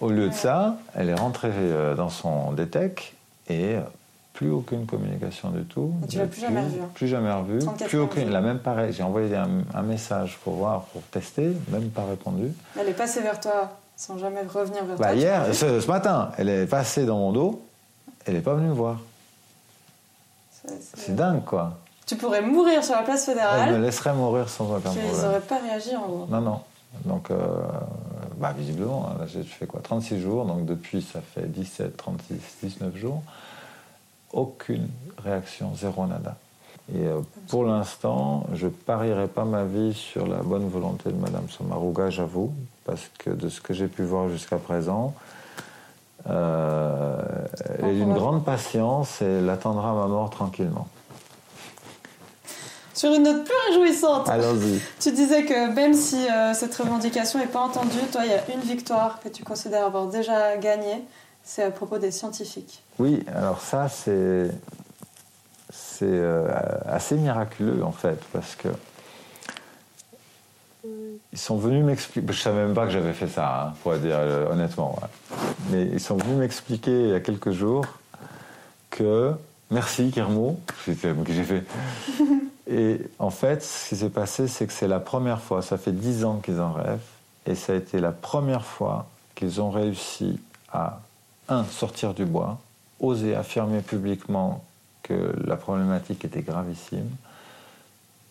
au lieu de ça, elle est rentrée euh, dans son DTEC et plus aucune communication du tout. tu l'as plus jamais revu hein. Plus jamais revu. Plus aucune. La même pareil. J'ai envoyé un, message pour voir, pour tester, même pas répondu. Elle est passée vers toi sans jamais revenir vers bah, toi. Hier, ce, matin, elle est passée dans mon dos. Elle n'est pas venue me voir. C'est dingue, quoi. Tu pourrais mourir sur la place fédérale. Elle me laisserait mourir sans aucun problème. Ils n'auraient pas réagi en gros. Non, non. Donc, euh, bah, visiblement, hein, j'ai fait quoi 36 jours. Donc, depuis, ça fait 17, 36, 19 jours aucune réaction, zéro nada. Et euh, pour l'instant, je parierai pas ma vie sur la bonne volonté de Madame Somaruga, j'avoue, parce que de ce que j'ai pu voir jusqu'à présent, euh, elle est d'une grande patience et elle attendra ma mort tranquillement. Sur une note plus réjouissante, Allons-y. tu disais que même si euh, cette revendication n'est pas entendue, toi, il y a une victoire que tu considères avoir déjà gagnée, c'est à propos des scientifiques. Oui, alors ça, c'est c'est euh, assez miraculeux en fait, parce que ils sont venus m'expliquer. Je savais même pas que j'avais fait ça, hein, pour dire euh, honnêtement. Mais ils sont venus m'expliquer il y a quelques jours que merci Kermo, j'ai fait. Et en fait, ce qui s'est passé, c'est que c'est la première fois. Ça fait dix ans qu'ils en rêvent, et ça a été la première fois qu'ils ont réussi à un, sortir du bois, oser affirmer publiquement que la problématique était gravissime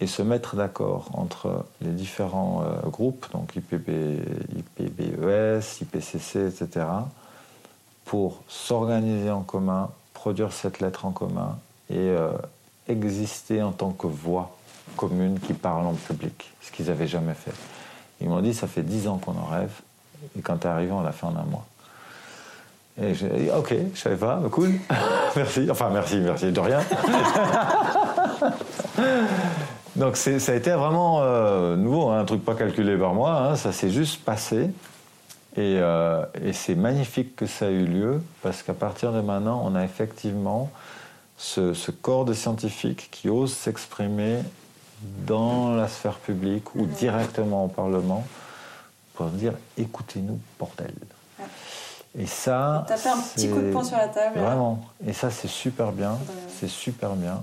et se mettre d'accord entre les différents euh, groupes, donc IPB, IPBES, IPCC, etc., pour s'organiser en commun, produire cette lettre en commun et euh, exister en tant que voix commune qui parle en public, ce qu'ils n'avaient jamais fait. Ils m'ont dit, ça fait dix ans qu'on en rêve, et quand tu es arrivé, on l'a fait en un mois. Et j'ai dit, ok, je savais pas, cool, merci. Enfin, merci, merci, de rien. Donc ça a été vraiment euh, nouveau, hein, un truc pas calculé par moi, hein, ça s'est juste passé. Et, euh, et c'est magnifique que ça ait eu lieu, parce qu'à partir de maintenant, on a effectivement ce, ce corps de scientifiques qui osent s'exprimer dans la sphère publique ou directement au Parlement pour dire écoutez-nous, bordel. Et ça. T'as fait un petit coup de poing sur la table. Vraiment. Et ça, c'est super bien. C'est super bien.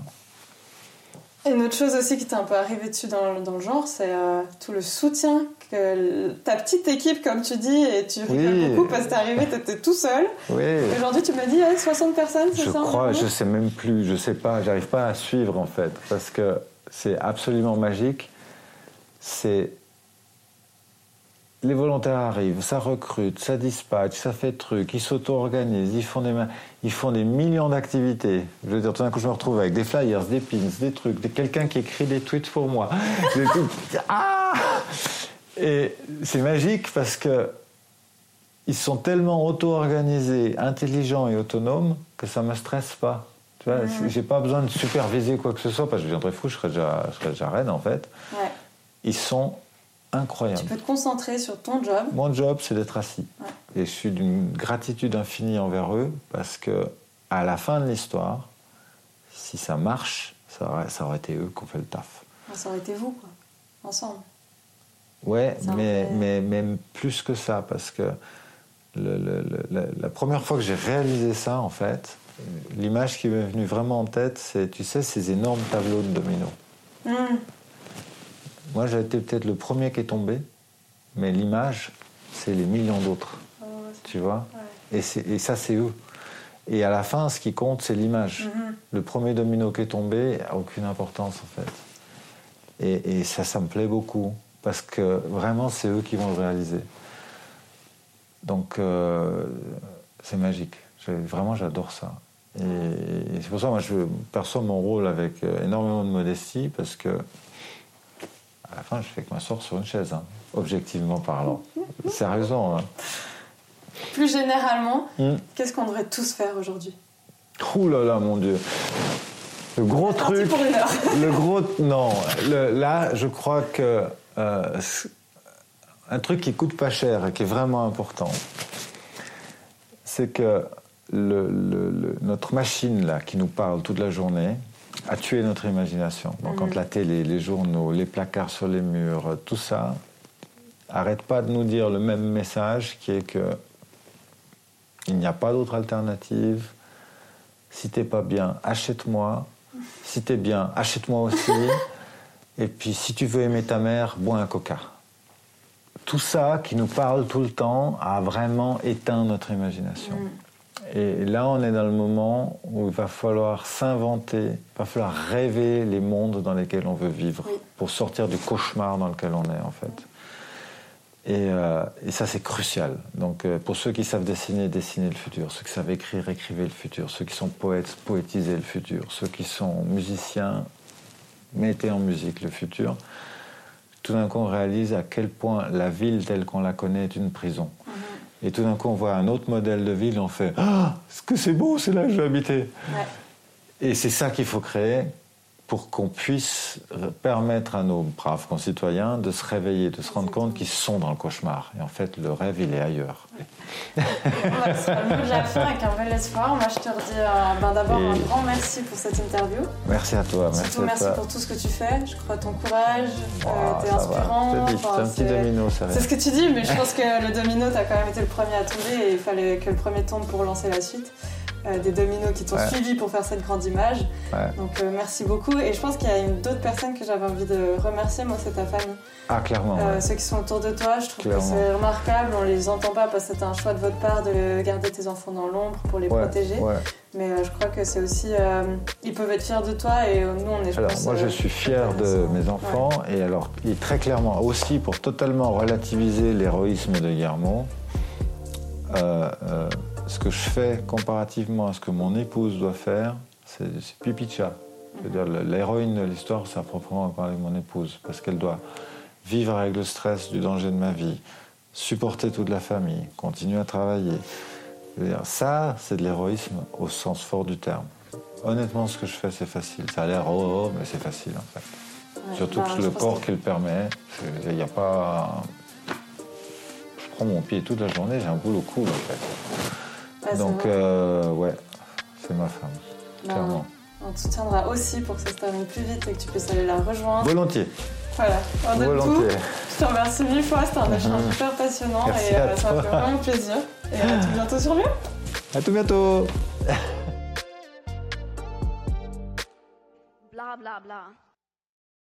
Et une autre chose aussi qui t'est un peu arrivé dessus dans, dans le genre, c'est euh, tout le soutien que ta petite équipe, comme tu dis, et tu rigoles beaucoup parce que t'es arrivé, t'étais tout seul. Oui. Aujourd'hui, tu m'as dit 60 personnes, c'est ça Je crois, je sais même plus, je sais pas, j'arrive pas à suivre en fait, parce que c'est absolument magique. C'est les volontaires arrivent, ça recrute, ça dispatche, ça fait trucs, ils s'auto-organisent, ils font des, ils font des millions d'activités. Je veux dire, tout d'un coup, je me retrouve avec des flyers, des pins, des trucs, quelqu'un qui écrit des tweets pour moi. ah Et c'est magique parce que ils sont tellement auto-organisés, intelligents et autonomes que ça me stresse pas. Tu vois, j'ai pas besoin de superviser quoi que ce soit parce que je viendrais fou, je serais déjà, je serais déjà reine en fait. Ouais. Ils sont incroyable. Tu peux te concentrer sur ton job. Mon job, c'est d'être assis. Et je suis d'une gratitude infinie envers eux parce que à la fin de l'histoire, si ça marche, ça aurait, ça aurait été eux qui ont fait le taf. Ça aurait été vous, quoi, ensemble. Ouais, mais, mais même plus que ça, parce que le, la première fois que j'ai réalisé ça, en fait, l'image qui m'est venue vraiment en tête, c'est, tu sais, ces énormes tableaux de dominos. Mmh. Moi, j'ai été peut-être le premier qui est tombé, mais l'image, c'est les millions d'autres. Oh, tu vois et, et, ça, c'est eux. Et à la fin, ce qui compte, c'est l'image. Mm-hmm. Le premier domino qui est tombé n'a aucune importance, en fait. Et, et, ça, ça me plaît beaucoup. Parce que vraiment, c'est eux qui vont le réaliser. Donc, euh, c'est magique. Vraiment, j'adore ça. Et, c'est pour ça que moi, je perçois mon rôle avec euh, énormément de modestie parce que, à la fin, je fais que ma sort sur une chaise, hein, objectivement parlant. Sérieusement. Hein. Plus généralement, hmm. qu'est-ce qu'on devrait tous faire aujourd'hui? Ouh là là, mon Dieu. Le gros truc. Pour une heure. le gros. Non. là, je crois que. Euh, un truc qui coûte pas cher et qui est vraiment important, c'est que notre machine là, qui nous parle toute la journée, a tué notre imagination. Donc, quand mhm. la télé, les journaux, les placards sur les murs, tout ça, arrête pas de nous dire le même message qui est que il n'y a pas d'autre alternative. Si t'es pas bien, achète-moi. Si t'es bien, achète-moi aussi. Et puis, si tu veux aimer ta mère, bois un coca tout ça qui nous parle tout le temps a vraiment éteint notre imagination. Mm. Et là, on est dans le moment où il va falloir s'inventer, il va falloir rêver les mondes dans lesquels on veut vivre pour sortir du cauchemar dans lequel on est en fait. Et, euh, ça, c'est crucial. Donc, euh, pour ceux qui savent dessiner, dessiner le futur. Ceux qui savent écrire, écrivez le futur. Ceux qui sont poètes, poétisez le futur. Ceux qui sont musiciens, mettez en musique le futur tout d'un coup on réalise à quel point la ville telle qu'on la connaît est une prison. Mhm. Et tout d'un coup on voit un autre modèle de ville, on fait Ah, ce que c'est beau, c'est là que je vais habiter. Et c'est ça qu'il faut créer pour qu'on puisse permettre à nos braves concitoyens de se réveiller, de se rendre compte qu'ils sont dans le cauchemar. Et en fait, le rêve, il est ailleurs. le mot de la fin avec un bel espoir. Moi, je te redis euh, ben, d'abord un grand merci pour cette interview. Merci à toi. Surtout merci, pour tout ce que tu fais. Je crois ton courage, euh, t'es inspirant. C'est un petit domino, c'est C'est ce que tu dis, mais je pense que le domino, t'as quand même été le premier à tomber et il fallait que le premier tombe pour lancer la suite. Euh, des dominos qui t'ont suivi pour faire cette grande image. Donc euh, merci beaucoup. Et je pense qu'il y a d'autres personnes que j'avais envie de remercier. Moi, c'est ta famille. Ah, clairement. Euh, ceux qui sont autour de toi, je trouve que c'est remarquable. On les entend pas parce que c'est un choix de votre part de garder tes enfants dans l'ombre pour les protéger. Mais je crois que c'est aussi. ils peuvent être fiers de toi et nous, on est. Alors, moi, je suis fier de mes enfants. Et alors, et très clairement aussi pour totalement relativiser l'héroïsme de Guillermo ce que je fais comparativement à ce que mon épouse doit faire, c'est pipi chat. C'est-à-dire l'héroïne de l'histoire, c'est à proprement parler mon épouse, parce qu'elle doit vivre avec le stress du danger de ma vie, supporter toute la famille, continuer à travailler. ça, c'est de l'héroïsme au sens fort du terme. Honnêtement, ce que je fais, c'est facile. Ça a l'air oh, oh, mais c'est facile en fait. Surtout bah, que le corps qui le permet, il n'y a pas. Je prends mon pied toute la journée, j'ai un boulot cool en fait. Donc, euh, ouais, c'est ma femme, bah, clairement. On te soutiendra aussi pour que ça se termine plus vite et que tu puisses aller la rejoindre. Volontiers. Voilà, en Volontiers. Tout. Je te remercie mille fois, c'était un échange super passionnant et euh, ça m'a fait vraiment plaisir. Et à tout bientôt sur Mieux. À tout bientôt. bla bla bla.